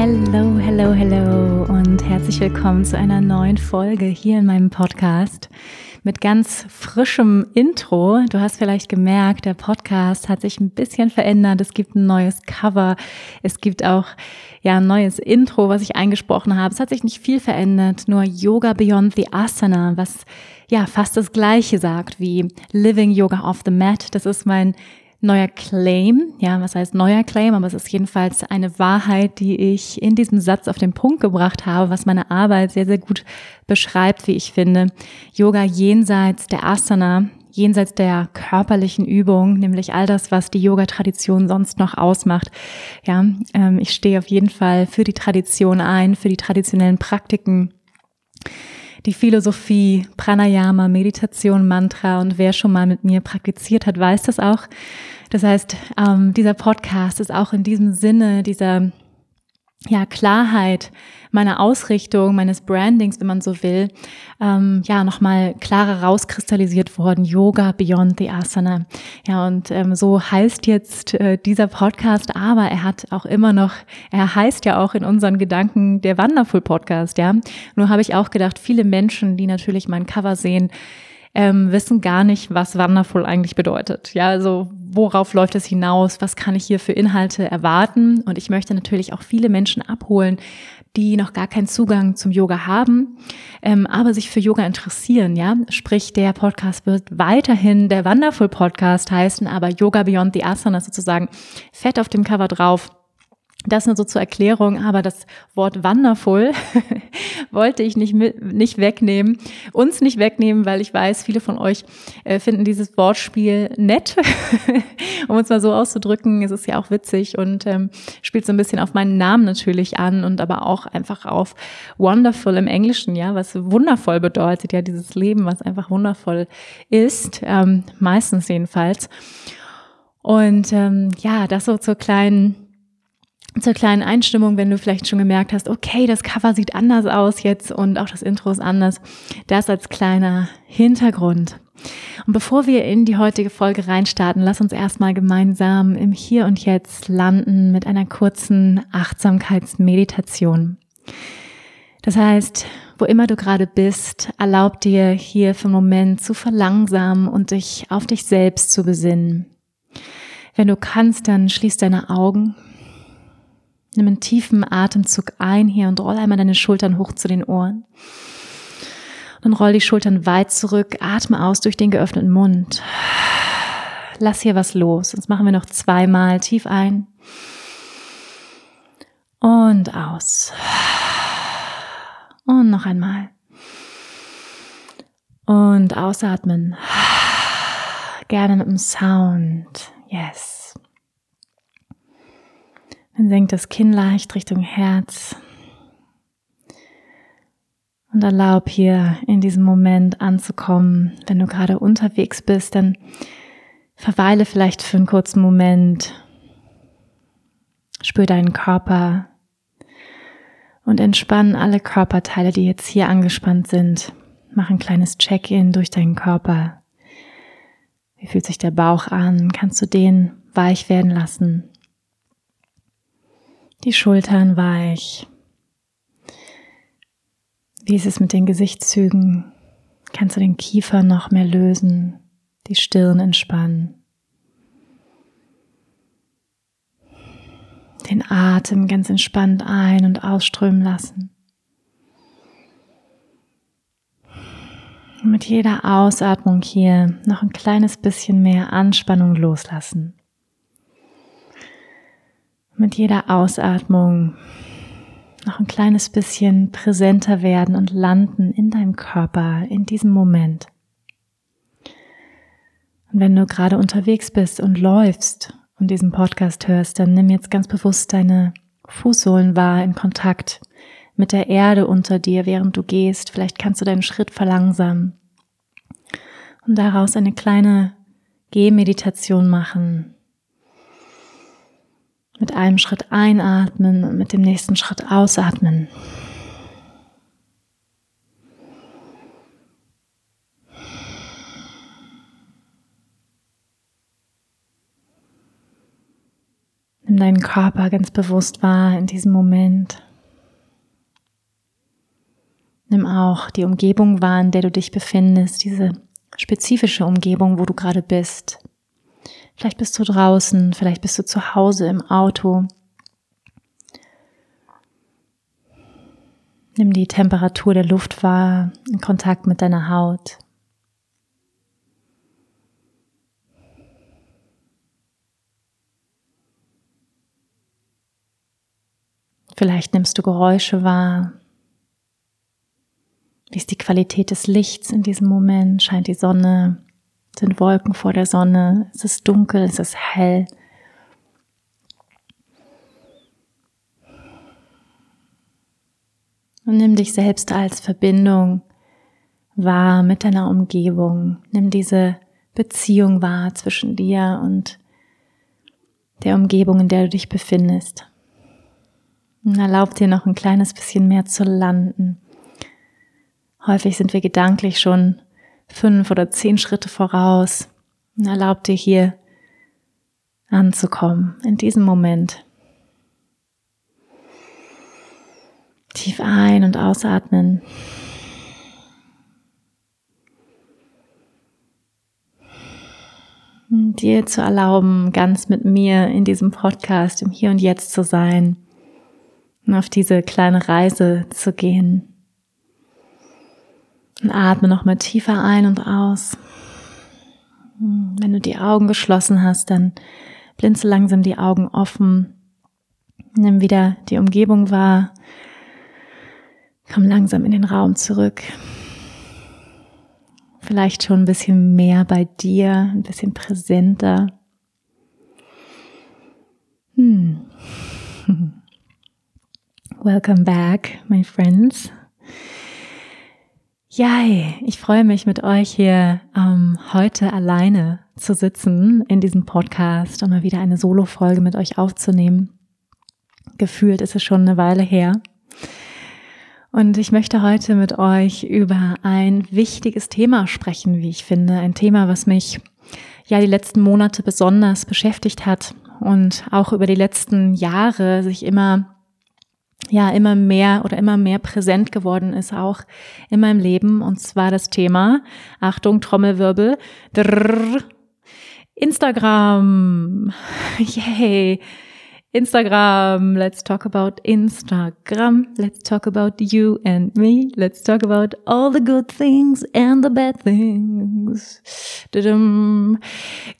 Hello, hello, hello und herzlich willkommen zu einer neuen Folge hier in meinem Podcast mit ganz frischem Intro. Du hast vielleicht gemerkt, der Podcast hat sich ein bisschen verändert. Es gibt ein neues Cover. Es gibt auch ja ein neues Intro, was ich eingesprochen habe. Es hat sich nicht viel verändert, nur Yoga Beyond the Asana, was ja fast das gleiche sagt wie Living Yoga off the Mat. Das ist mein neuer Claim. Ja, was heißt neuer Claim? Aber es ist jedenfalls eine Wahrheit, die ich in diesem Satz auf den Punkt gebracht habe, was meine Arbeit sehr, sehr gut beschreibt, wie ich finde. Yoga jenseits der Asana, jenseits der körperlichen Übung, nämlich all das, was die Yoga-Tradition sonst noch ausmacht. Ja, ähm, ich stehe auf jeden Fall für die Tradition ein, für die traditionellen Praktiken die Philosophie, Pranayama, Meditation, Mantra und wer schon mal mit mir praktiziert hat, weiß das auch. Das heißt, ähm, dieser Podcast ist auch in diesem Sinne dieser ja, Klarheit meiner Ausrichtung, meines Brandings, wenn man so will, ähm, ja, nochmal klarer rauskristallisiert worden. Yoga Beyond the Asana. Ja, und ähm, so heißt jetzt äh, dieser Podcast, aber er hat auch immer noch, er heißt ja auch in unseren Gedanken der Wonderful Podcast, ja. Nur habe ich auch gedacht, viele Menschen, die natürlich mein Cover sehen, ähm, wissen gar nicht, was Wonderful eigentlich bedeutet. Ja, also worauf läuft es hinaus? Was kann ich hier für Inhalte erwarten? Und ich möchte natürlich auch viele Menschen abholen, die noch gar keinen Zugang zum Yoga haben, ähm, aber sich für Yoga interessieren, ja. Sprich, der Podcast wird weiterhin der Wonderful Podcast heißen, aber Yoga Beyond the Asana sozusagen fett auf dem Cover drauf. Das nur so zur Erklärung, aber das Wort wonderful wollte ich nicht, mit, nicht wegnehmen, uns nicht wegnehmen, weil ich weiß, viele von euch äh, finden dieses Wortspiel nett, um uns mal so auszudrücken. Es ist ja auch witzig und ähm, spielt so ein bisschen auf meinen Namen natürlich an und aber auch einfach auf wonderful im Englischen, ja, was wundervoll bedeutet, ja, dieses Leben, was einfach wundervoll ist, ähm, meistens jedenfalls. Und ähm, ja, das so zur kleinen zur kleinen Einstimmung, wenn du vielleicht schon gemerkt hast, okay, das Cover sieht anders aus jetzt und auch das Intro ist anders. Das als kleiner Hintergrund. Und bevor wir in die heutige Folge reinstarten, lass uns erstmal gemeinsam im Hier und Jetzt landen mit einer kurzen Achtsamkeitsmeditation. Das heißt, wo immer du gerade bist, erlaub dir hier für einen Moment zu verlangsamen und dich auf dich selbst zu besinnen. Wenn du kannst, dann schließ deine Augen Nimm einen tiefen Atemzug ein hier und roll einmal deine Schultern hoch zu den Ohren. Dann roll die Schultern weit zurück, atme aus durch den geöffneten Mund. Lass hier was los. Sonst machen wir noch zweimal tief ein und aus. Und noch einmal. Und ausatmen. Gerne mit dem Sound. Yes. Dann senkt das Kinn leicht Richtung Herz. Und erlaub hier in diesem Moment anzukommen. Wenn du gerade unterwegs bist, dann verweile vielleicht für einen kurzen Moment. Spür deinen Körper und entspann alle Körperteile, die jetzt hier angespannt sind. Mach ein kleines Check-in durch deinen Körper. Wie fühlt sich der Bauch an? Kannst du den weich werden lassen? Die Schultern weich. Wie ist es mit den Gesichtszügen? Kannst du den Kiefer noch mehr lösen, die Stirn entspannen? Den Atem ganz entspannt ein- und ausströmen lassen. Und mit jeder Ausatmung hier noch ein kleines bisschen mehr Anspannung loslassen mit jeder Ausatmung noch ein kleines bisschen präsenter werden und landen in deinem Körper, in diesem Moment. Und wenn du gerade unterwegs bist und läufst und diesen Podcast hörst, dann nimm jetzt ganz bewusst deine Fußsohlen wahr in Kontakt mit der Erde unter dir, während du gehst. Vielleicht kannst du deinen Schritt verlangsamen und daraus eine kleine Gehmeditation machen. Mit einem Schritt einatmen und mit dem nächsten Schritt ausatmen. Nimm deinen Körper ganz bewusst wahr in diesem Moment. Nimm auch die Umgebung wahr, in der du dich befindest, diese spezifische Umgebung, wo du gerade bist. Vielleicht bist du draußen, vielleicht bist du zu Hause im Auto. Nimm die Temperatur der Luft wahr, in Kontakt mit deiner Haut. Vielleicht nimmst du Geräusche wahr. Wie ist die Qualität des Lichts in diesem Moment? Scheint die Sonne? Sind Wolken vor der Sonne? Ist es dunkel? Ist es hell? Und nimm dich selbst als Verbindung wahr mit deiner Umgebung. Nimm diese Beziehung wahr zwischen dir und der Umgebung, in der du dich befindest. Und erlaub dir noch ein kleines bisschen mehr zu landen. Häufig sind wir gedanklich schon fünf oder zehn Schritte voraus. Erlaub dir hier anzukommen, in diesem Moment. Tief ein- und ausatmen. Dir zu erlauben, ganz mit mir in diesem Podcast im Hier und Jetzt zu sein und auf diese kleine Reise zu gehen. Und atme nochmal tiefer ein und aus. Wenn du die Augen geschlossen hast, dann blinze langsam die Augen offen. Nimm wieder die Umgebung wahr. Komm langsam in den Raum zurück. Vielleicht schon ein bisschen mehr bei dir, ein bisschen präsenter. Hm. Welcome back, my friends. Yay, ich freue mich mit euch hier ähm, heute alleine zu sitzen in diesem Podcast und mal wieder eine Solo-Folge mit euch aufzunehmen. Gefühlt ist es schon eine Weile her. Und ich möchte heute mit euch über ein wichtiges Thema sprechen, wie ich finde. Ein Thema, was mich ja die letzten Monate besonders beschäftigt hat und auch über die letzten Jahre sich immer ja immer mehr oder immer mehr präsent geworden ist, auch in meinem Leben. Und zwar das Thema, Achtung, Trommelwirbel, drrr, Instagram. Yay. Instagram, let's talk about Instagram, let's talk about you and me, let's talk about all the good things and the bad things.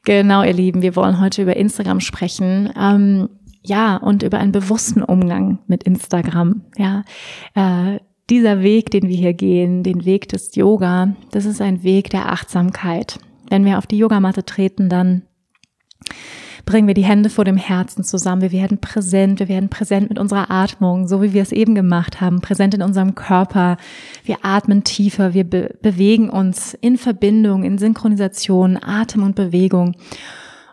Genau, ihr Lieben, wir wollen heute über Instagram sprechen. Ähm, ja, und über einen bewussten Umgang mit Instagram. Ja, äh, dieser Weg, den wir hier gehen, den Weg des Yoga, das ist ein Weg der Achtsamkeit. Wenn wir auf die Yogamatte treten, dann bringen wir die Hände vor dem Herzen zusammen. Wir werden präsent, wir werden präsent mit unserer Atmung, so wie wir es eben gemacht haben, präsent in unserem Körper. Wir atmen tiefer, wir be bewegen uns in Verbindung, in Synchronisation, Atem und Bewegung.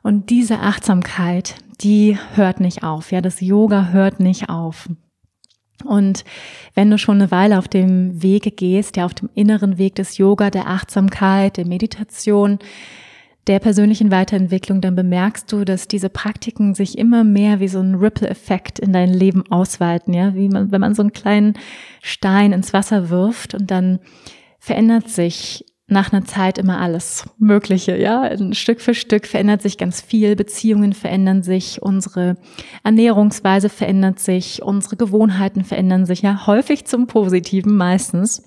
Und diese Achtsamkeit, die hört nicht auf. Ja, das Yoga hört nicht auf. Und wenn du schon eine Weile auf dem Wege gehst, ja, auf dem inneren Weg des Yoga, der Achtsamkeit, der Meditation, der persönlichen Weiterentwicklung, dann bemerkst du, dass diese Praktiken sich immer mehr wie so ein Ripple-Effekt in dein Leben ausweiten, ja, wie man, wenn man so einen kleinen Stein ins Wasser wirft und dann verändert sich nach einer Zeit immer alles Mögliche, ja. Stück für Stück verändert sich ganz viel, Beziehungen verändern sich, unsere Ernährungsweise verändert sich, unsere Gewohnheiten verändern sich, ja, häufig zum Positiven meistens.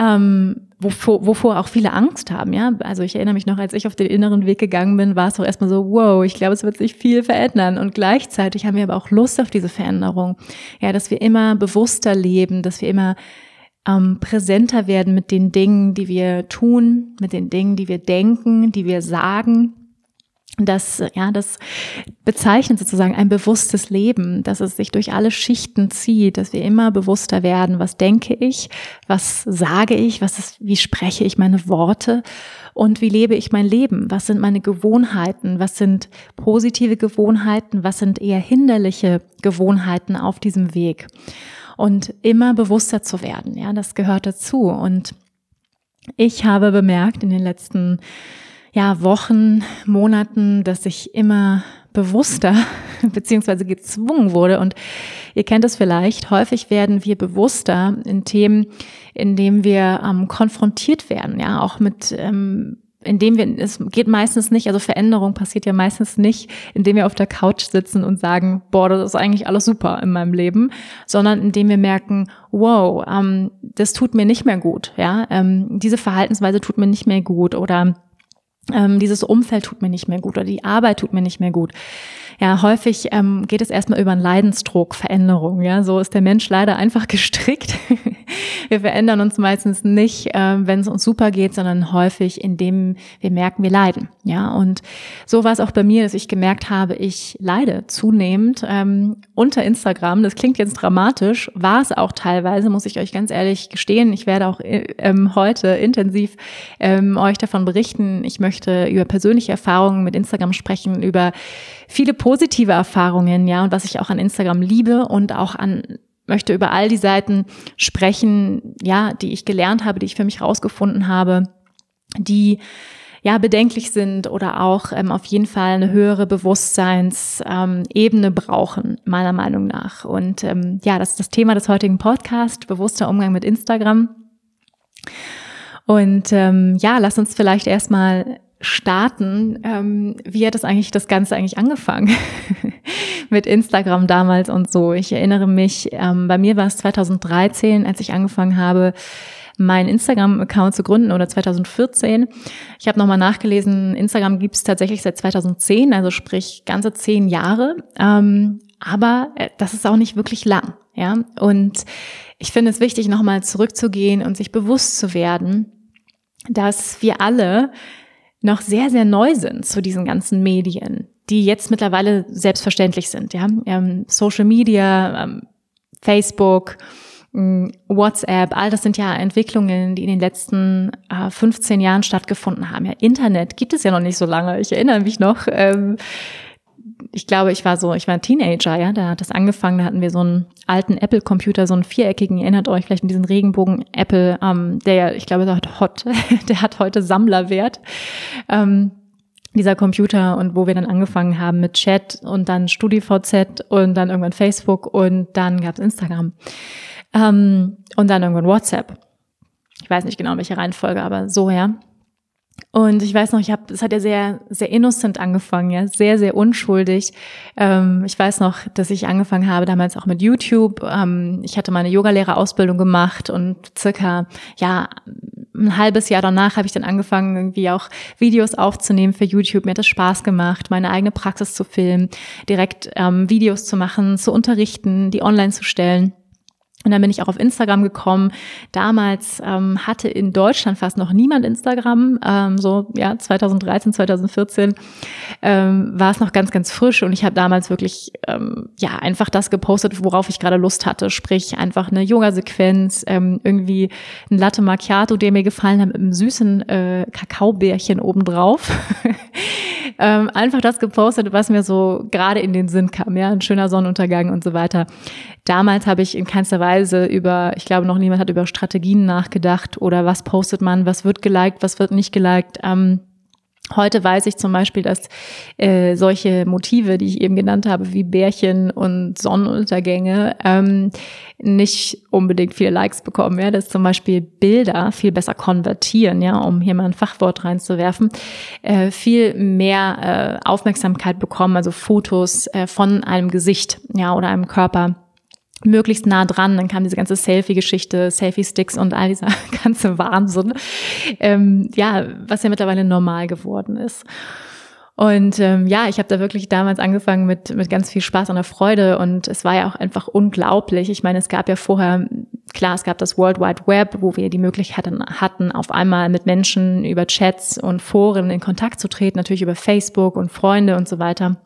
Ähm, wovor, wovor auch viele Angst haben, ja. Also ich erinnere mich noch, als ich auf den inneren Weg gegangen bin, war es doch erstmal so, wow, ich glaube, es wird sich viel verändern. Und gleichzeitig haben wir aber auch Lust auf diese Veränderung. Ja, dass wir immer bewusster leben, dass wir immer ähm, präsenter werden mit den Dingen, die wir tun, mit den Dingen, die wir denken, die wir sagen. das, ja, das bezeichnet sozusagen ein bewusstes Leben, dass es sich durch alle Schichten zieht, dass wir immer bewusster werden, was denke ich, was sage ich, was ist, wie spreche ich meine Worte und wie lebe ich mein Leben? Was sind meine Gewohnheiten? Was sind positive Gewohnheiten? Was sind eher hinderliche Gewohnheiten auf diesem Weg? Und immer bewusster zu werden, ja, das gehört dazu. Und ich habe bemerkt in den letzten ja, Wochen, Monaten, dass ich immer bewusster beziehungsweise gezwungen wurde. Und ihr kennt es vielleicht, häufig werden wir bewusster in Themen, in denen wir ähm, konfrontiert werden, ja, auch mit ähm, indem wir, es geht meistens nicht, also Veränderung passiert ja meistens nicht, indem wir auf der Couch sitzen und sagen, boah, das ist eigentlich alles super in meinem Leben, sondern indem wir merken, wow, ähm, das tut mir nicht mehr gut, ja, ähm, diese Verhaltensweise tut mir nicht mehr gut oder ähm, dieses Umfeld tut mir nicht mehr gut oder die Arbeit tut mir nicht mehr gut. Ja, häufig ähm, geht es erstmal über einen Leidensdruck, Veränderung. Ja, so ist der Mensch leider einfach gestrickt. wir verändern uns meistens nicht, äh, wenn es uns super geht, sondern häufig, indem wir merken, wir leiden. Ja, und so war es auch bei mir, dass ich gemerkt habe, ich leide zunehmend ähm, unter Instagram. Das klingt jetzt dramatisch, war es auch teilweise, muss ich euch ganz ehrlich gestehen. Ich werde auch äh, ähm, heute intensiv ähm, euch davon berichten. Ich möchte über persönliche Erfahrungen mit Instagram sprechen, über viele positive Erfahrungen, ja, und was ich auch an Instagram liebe und auch an möchte über all die Seiten sprechen, ja, die ich gelernt habe, die ich für mich rausgefunden habe, die ja bedenklich sind oder auch ähm, auf jeden Fall eine höhere Bewusstseinsebene ähm, brauchen, meiner Meinung nach. Und ähm, ja, das ist das Thema des heutigen Podcasts, bewusster Umgang mit Instagram. Und ähm, ja, lass uns vielleicht erstmal starten. Ähm, wie hat das eigentlich das Ganze eigentlich angefangen mit Instagram damals und so? Ich erinnere mich, ähm, bei mir war es 2013, als ich angefangen habe, meinen Instagram-Account zu gründen oder 2014. Ich habe nochmal nachgelesen, Instagram gibt es tatsächlich seit 2010, also sprich ganze zehn Jahre. Ähm, aber äh, das ist auch nicht wirklich lang, ja. Und ich finde es wichtig, nochmal zurückzugehen und sich bewusst zu werden, dass wir alle noch sehr, sehr neu sind zu diesen ganzen Medien, die jetzt mittlerweile selbstverständlich sind. Ja? Ähm, Social Media, ähm, Facebook, ähm, WhatsApp, all das sind ja Entwicklungen, die in den letzten äh, 15 Jahren stattgefunden haben. Ja, Internet gibt es ja noch nicht so lange. Ich erinnere mich noch, ähm, ich glaube, ich war so, ich war ein Teenager, ja, da hat das angefangen, da hatten wir so einen alten Apple-Computer, so einen viereckigen, erinnert euch vielleicht mit diesen Regenbogen Apple, ähm, der, ich glaube, der hat, hot, der hat heute Sammlerwert. Ähm, dieser Computer und wo wir dann angefangen haben mit Chat und dann StudiVZ und dann irgendwann Facebook und dann gab's Instagram ähm, und dann irgendwann WhatsApp. Ich weiß nicht genau, in welcher Reihenfolge, aber so, ja. Und ich weiß noch, ich habe, es hat ja sehr, sehr innocent angefangen, ja, sehr, sehr unschuldig. Ähm, ich weiß noch, dass ich angefangen habe damals auch mit YouTube. Ähm, ich hatte meine Yogalehrerausbildung gemacht und circa, ja, ein halbes Jahr danach habe ich dann angefangen, irgendwie auch Videos aufzunehmen für YouTube. Mir hat es Spaß gemacht, meine eigene Praxis zu filmen, direkt ähm, Videos zu machen, zu unterrichten, die online zu stellen. Und dann bin ich auch auf Instagram gekommen. Damals ähm, hatte in Deutschland fast noch niemand Instagram. Ähm, so ja 2013, 2014 ähm, war es noch ganz, ganz frisch. Und ich habe damals wirklich ähm, ja einfach das gepostet, worauf ich gerade Lust hatte. Sprich einfach eine Yoga-Sequenz, ähm, irgendwie ein Latte Macchiato, der mir gefallen hat, mit einem süßen äh, Kakaobärchen obendrauf. ähm, einfach das gepostet, was mir so gerade in den Sinn kam. Ja, ein schöner Sonnenuntergang und so weiter. Damals habe ich in keinster Weise über, ich glaube, noch niemand hat über Strategien nachgedacht oder was postet man, was wird geliked, was wird nicht geliked. Ähm, Heute weiß ich zum Beispiel, dass äh, solche Motive, die ich eben genannt habe, wie Bärchen und Sonnenuntergänge, ähm, nicht unbedingt viele Likes bekommen. Ja, dass zum Beispiel Bilder viel besser konvertieren, ja, um hier mal ein Fachwort reinzuwerfen, äh, viel mehr äh, Aufmerksamkeit bekommen, also Fotos äh, von einem Gesicht, ja, oder einem Körper möglichst nah dran. Dann kam diese ganze Selfie-Geschichte, Selfie-Sticks und all dieser ganze Wahnsinn. Ähm, ja, was ja mittlerweile normal geworden ist. Und ähm, ja, ich habe da wirklich damals angefangen mit, mit ganz viel Spaß und der Freude und es war ja auch einfach unglaublich. Ich meine, es gab ja vorher Klar, es gab das World Wide Web, wo wir die Möglichkeit hatten, auf einmal mit Menschen über Chats und Foren in Kontakt zu treten, natürlich über Facebook und Freunde und so weiter.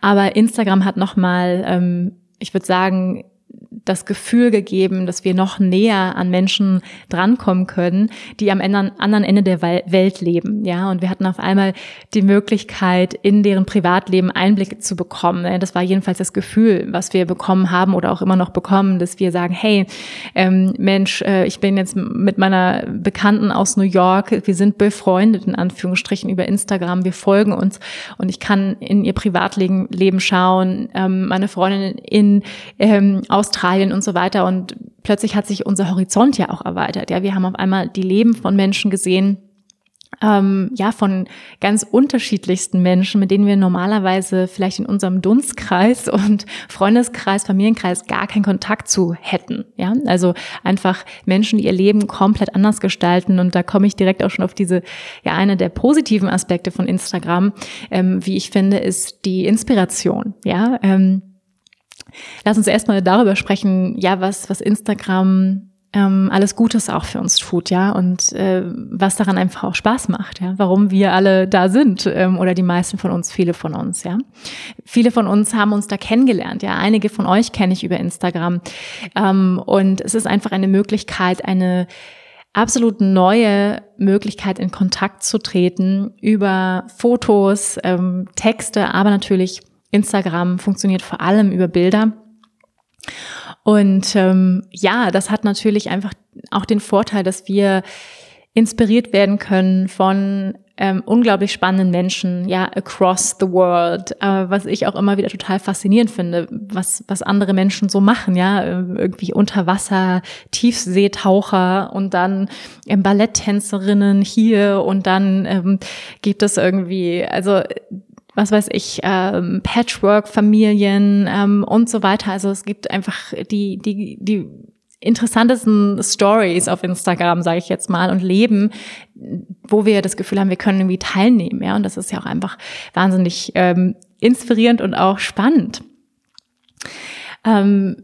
Aber Instagram hat nochmal, ähm, ich würde sagen, das Gefühl gegeben, dass wir noch näher an Menschen drankommen können, die am anderen Ende der Welt leben. Ja, und wir hatten auf einmal die Möglichkeit, in deren Privatleben Einblicke zu bekommen. Das war jedenfalls das Gefühl, was wir bekommen haben oder auch immer noch bekommen, dass wir sagen, hey, ähm, Mensch, äh, ich bin jetzt mit meiner Bekannten aus New York, wir sind befreundet in Anführungsstrichen über Instagram, wir folgen uns und ich kann in ihr Privatleben schauen, ähm, meine Freundin in ähm, Australien und so weiter. Und plötzlich hat sich unser Horizont ja auch erweitert. Ja, wir haben auf einmal die Leben von Menschen gesehen, ähm, ja, von ganz unterschiedlichsten Menschen, mit denen wir normalerweise vielleicht in unserem Dunstkreis und Freundeskreis, Familienkreis gar keinen Kontakt zu hätten. Ja, also einfach Menschen, die ihr Leben komplett anders gestalten. Und da komme ich direkt auch schon auf diese, ja, eine der positiven Aspekte von Instagram, ähm, wie ich finde, ist die Inspiration. Ja, ähm, Lass uns erstmal darüber sprechen, ja, was, was Instagram ähm, alles Gutes auch für uns tut, ja, und äh, was daran einfach auch Spaß macht, ja, warum wir alle da sind ähm, oder die meisten von uns, viele von uns, ja. Viele von uns haben uns da kennengelernt, ja, einige von euch kenne ich über Instagram ähm, und es ist einfach eine Möglichkeit, eine absolut neue Möglichkeit in Kontakt zu treten über Fotos, ähm, Texte, aber natürlich Instagram funktioniert vor allem über Bilder. Und ähm, ja, das hat natürlich einfach auch den Vorteil, dass wir inspiriert werden können von ähm, unglaublich spannenden Menschen, ja, across the world, äh, was ich auch immer wieder total faszinierend finde, was, was andere Menschen so machen, ja, irgendwie unter Wasser, Tiefseetaucher und dann ähm, Balletttänzerinnen hier und dann ähm, gibt es irgendwie, also was weiß ich, ähm, Patchwork-Familien ähm, und so weiter. Also es gibt einfach die, die, die interessantesten Stories auf Instagram, sage ich jetzt mal, und Leben, wo wir das Gefühl haben, wir können irgendwie teilnehmen. Ja, und das ist ja auch einfach wahnsinnig ähm, inspirierend und auch spannend. Ähm,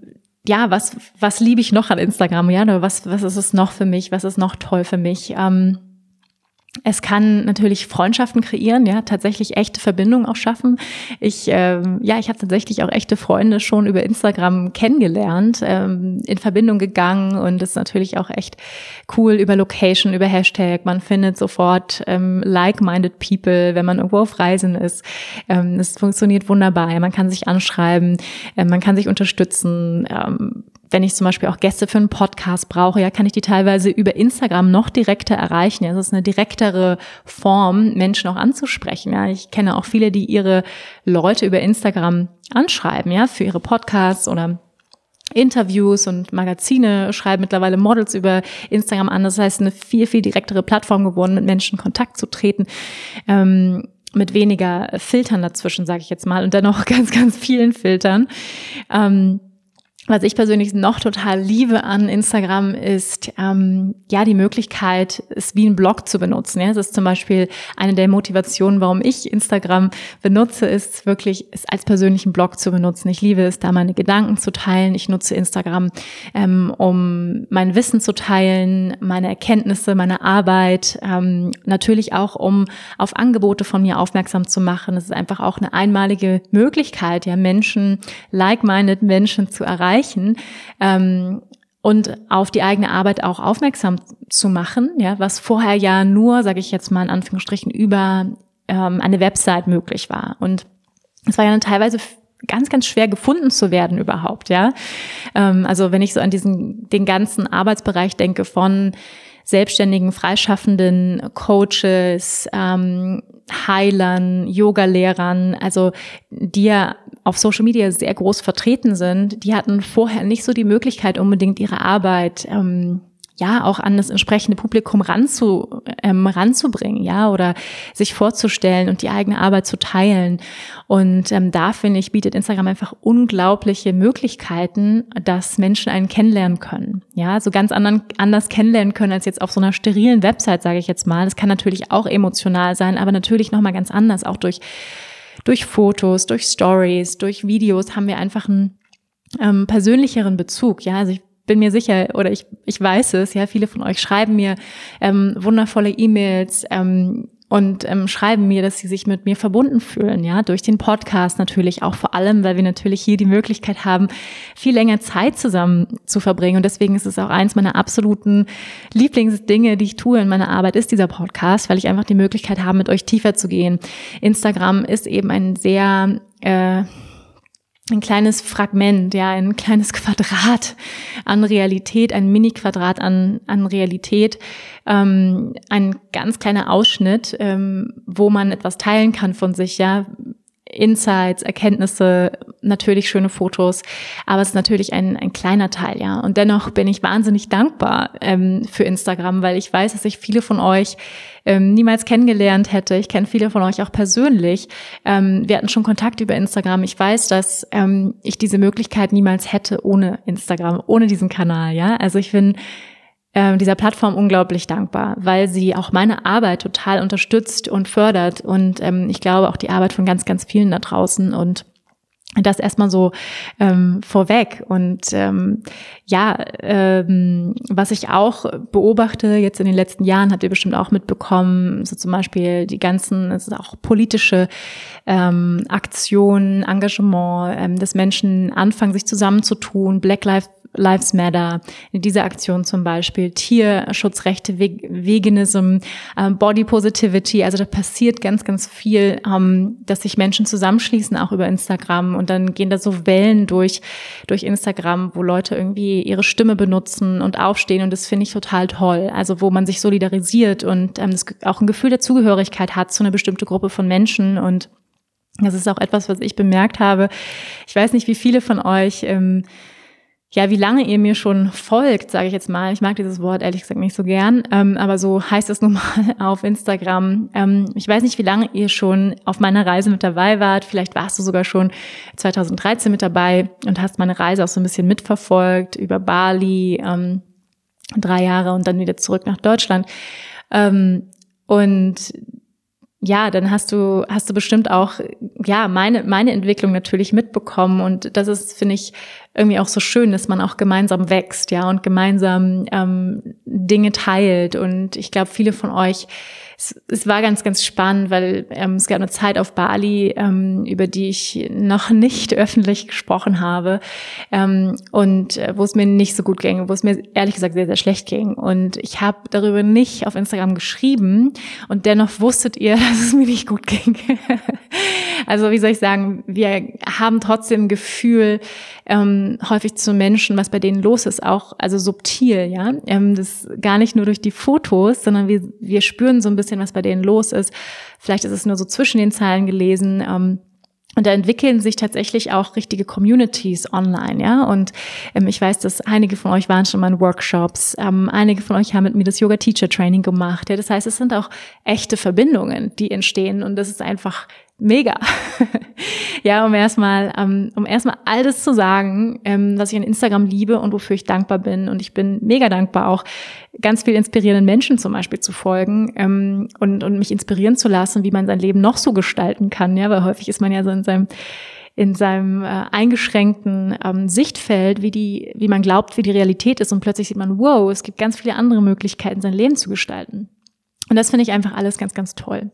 ja, was, was liebe ich noch an Instagram? Ja, was, was ist es noch für mich? Was ist noch toll für mich? Ähm, es kann natürlich Freundschaften kreieren, ja, tatsächlich echte Verbindungen auch schaffen. Ich, ähm, ja, ich habe tatsächlich auch echte Freunde schon über Instagram kennengelernt, ähm, in Verbindung gegangen und ist natürlich auch echt cool über Location, über Hashtag. Man findet sofort ähm, like-minded people, wenn man irgendwo auf Reisen ist. Ähm, es funktioniert wunderbar. Man kann sich anschreiben, äh, man kann sich unterstützen. Ähm, wenn ich zum Beispiel auch Gäste für einen Podcast brauche, ja, kann ich die teilweise über Instagram noch direkter erreichen. Ja, das ist eine direktere Form, Menschen auch anzusprechen. Ja, ich kenne auch viele, die ihre Leute über Instagram anschreiben, ja, für ihre Podcasts oder Interviews und Magazine schreiben mittlerweile Models über Instagram an. Das heißt, eine viel, viel direktere Plattform geworden, mit Menschen Kontakt zu treten. Ähm, mit weniger Filtern dazwischen, sage ich jetzt mal, und dennoch ganz, ganz vielen Filtern. Ähm, was ich persönlich noch total liebe an Instagram ist ähm, ja die Möglichkeit, es wie ein Blog zu benutzen. Ja, das ist zum Beispiel eine der Motivationen, warum ich Instagram benutze, ist wirklich es als persönlichen Blog zu benutzen. Ich liebe es, da meine Gedanken zu teilen. Ich nutze Instagram, ähm, um mein Wissen zu teilen, meine Erkenntnisse, meine Arbeit, ähm, natürlich auch um auf Angebote von mir aufmerksam zu machen. Es ist einfach auch eine einmalige Möglichkeit, ja Menschen, like-minded Menschen zu erreichen erreichen ähm, und auf die eigene Arbeit auch aufmerksam zu machen, ja, was vorher ja nur, sage ich jetzt mal in Anführungsstrichen, über ähm, eine Website möglich war. Und es war ja dann teilweise ganz, ganz schwer gefunden zu werden überhaupt, ja. Ähm, also wenn ich so an diesen, den ganzen Arbeitsbereich denke von selbstständigen, freischaffenden Coaches, ähm, Heilern, Yoga-Lehrern, also die ja auf Social Media sehr groß vertreten sind, die hatten vorher nicht so die Möglichkeit, unbedingt ihre Arbeit ähm, ja auch an das entsprechende Publikum ranzu, ähm, ranzubringen, ja, oder sich vorzustellen und die eigene Arbeit zu teilen. Und ähm, da finde ich, bietet Instagram einfach unglaubliche Möglichkeiten, dass Menschen einen kennenlernen können. Ja, so ganz anderen, anders kennenlernen können als jetzt auf so einer sterilen Website, sage ich jetzt mal. Das kann natürlich auch emotional sein, aber natürlich nochmal ganz anders, auch durch, durch Fotos, durch Stories, durch Videos haben wir einfach einen ähm, persönlicheren Bezug. Ja, also ich bin mir sicher oder ich, ich weiß es, ja, viele von euch schreiben mir ähm, wundervolle E-Mails, ähm, und ähm, schreiben mir, dass sie sich mit mir verbunden fühlen, ja, durch den Podcast natürlich auch vor allem, weil wir natürlich hier die Möglichkeit haben, viel länger Zeit zusammen zu verbringen und deswegen ist es auch eins meiner absoluten Lieblingsdinge, die ich tue in meiner Arbeit, ist dieser Podcast, weil ich einfach die Möglichkeit habe, mit euch tiefer zu gehen. Instagram ist eben ein sehr äh, ein kleines Fragment, ja, ein kleines Quadrat an Realität, ein Mini-Quadrat an, an Realität, ähm, ein ganz kleiner Ausschnitt, ähm, wo man etwas teilen kann von sich, ja, Insights, Erkenntnisse, natürlich schöne Fotos, aber es ist natürlich ein, ein kleiner Teil, ja. Und dennoch bin ich wahnsinnig dankbar ähm, für Instagram, weil ich weiß, dass ich viele von euch ähm, niemals kennengelernt hätte. Ich kenne viele von euch auch persönlich. Ähm, wir hatten schon Kontakt über Instagram. Ich weiß, dass ähm, ich diese Möglichkeit niemals hätte ohne Instagram, ohne diesen Kanal, ja. Also ich bin äh, dieser Plattform unglaublich dankbar, weil sie auch meine Arbeit total unterstützt und fördert und ähm, ich glaube auch die Arbeit von ganz, ganz vielen da draußen und das erstmal so ähm, vorweg. Und ähm, ja, ähm, was ich auch beobachte jetzt in den letzten Jahren, habt ihr bestimmt auch mitbekommen, so zum Beispiel die ganzen, es ist auch politische ähm, Aktionen, Engagement, ähm, dass Menschen anfangen, sich zusammenzutun, Black Lives Lives Matter, in dieser Aktion zum Beispiel, Tierschutzrechte, Veganism, ähm, Body Positivity, also da passiert ganz, ganz viel, ähm, dass sich Menschen zusammenschließen, auch über Instagram. Und dann gehen da so Wellen durch, durch Instagram, wo Leute irgendwie ihre Stimme benutzen und aufstehen. Und das finde ich total toll, also wo man sich solidarisiert und ähm, auch ein Gefühl der Zugehörigkeit hat zu einer bestimmten Gruppe von Menschen. Und das ist auch etwas, was ich bemerkt habe. Ich weiß nicht, wie viele von euch ähm, ja, wie lange ihr mir schon folgt, sage ich jetzt mal. Ich mag dieses Wort ehrlich gesagt nicht so gern, ähm, aber so heißt es nun mal auf Instagram. Ähm, ich weiß nicht, wie lange ihr schon auf meiner Reise mit dabei wart. Vielleicht warst du sogar schon 2013 mit dabei und hast meine Reise auch so ein bisschen mitverfolgt über Bali, ähm, drei Jahre und dann wieder zurück nach Deutschland. Ähm, und ja, dann hast du, hast du bestimmt auch, ja, meine, meine Entwicklung natürlich mitbekommen. Und das ist, finde ich, irgendwie auch so schön, dass man auch gemeinsam wächst, ja, und gemeinsam ähm, Dinge teilt. Und ich glaube, viele von euch es, es war ganz, ganz spannend, weil ähm, es gab eine Zeit auf Bali, ähm, über die ich noch nicht öffentlich gesprochen habe ähm, und äh, wo es mir nicht so gut ging, wo es mir ehrlich gesagt sehr, sehr schlecht ging. Und ich habe darüber nicht auf Instagram geschrieben und dennoch wusstet ihr, dass es mir nicht gut ging. also wie soll ich sagen, wir haben trotzdem Gefühl ähm, häufig zu Menschen, was bei denen los ist, auch also subtil, ja. Ähm, das gar nicht nur durch die Fotos, sondern wir, wir spüren so ein bisschen, was bei denen los ist. Vielleicht ist es nur so zwischen den Zeilen gelesen. Ähm, und da entwickeln sich tatsächlich auch richtige Communities online, ja. Und ähm, ich weiß, dass einige von euch waren schon mal in Workshops, ähm, einige von euch haben mit mir das Yoga Teacher Training gemacht. Ja, das heißt, es sind auch echte Verbindungen, die entstehen. Und das ist einfach mega. ja, um erstmal, um, um erstmal all das zu sagen, ähm, was ich an Instagram liebe und wofür ich dankbar bin. Und ich bin mega dankbar auch, ganz viel inspirierenden Menschen zum Beispiel zu folgen ähm, und, und mich inspirieren zu lassen, wie man sein Leben noch so gestalten kann. Ja, weil häufig ist man ja so in seinem in seinem äh, eingeschränkten ähm, Sichtfeld, wie die, wie man glaubt, wie die Realität ist und plötzlich sieht man, wow, es gibt ganz viele andere Möglichkeiten, sein Leben zu gestalten. Und das finde ich einfach alles ganz, ganz toll.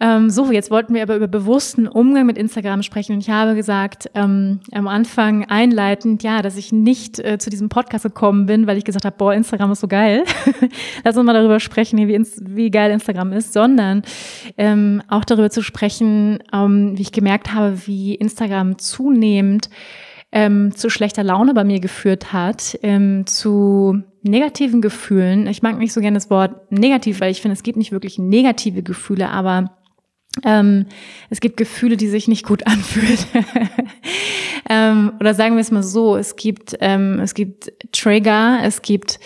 Ähm, so, jetzt wollten wir aber über bewussten Umgang mit Instagram sprechen. Und ich habe gesagt, ähm, am Anfang einleitend, ja, dass ich nicht äh, zu diesem Podcast gekommen bin, weil ich gesagt habe, boah, Instagram ist so geil. Lass uns mal darüber sprechen, wie, wie geil Instagram ist, sondern ähm, auch darüber zu sprechen, ähm, wie ich gemerkt habe, wie Instagram zunehmend ähm, zu schlechter Laune bei mir geführt hat, ähm, zu negativen Gefühlen. Ich mag nicht so gerne das Wort negativ, weil ich finde, es gibt nicht wirklich negative Gefühle, aber ähm, es gibt Gefühle, die sich nicht gut anfühlen. ähm, oder sagen wir es mal so, es gibt, ähm, es gibt Trigger, es gibt,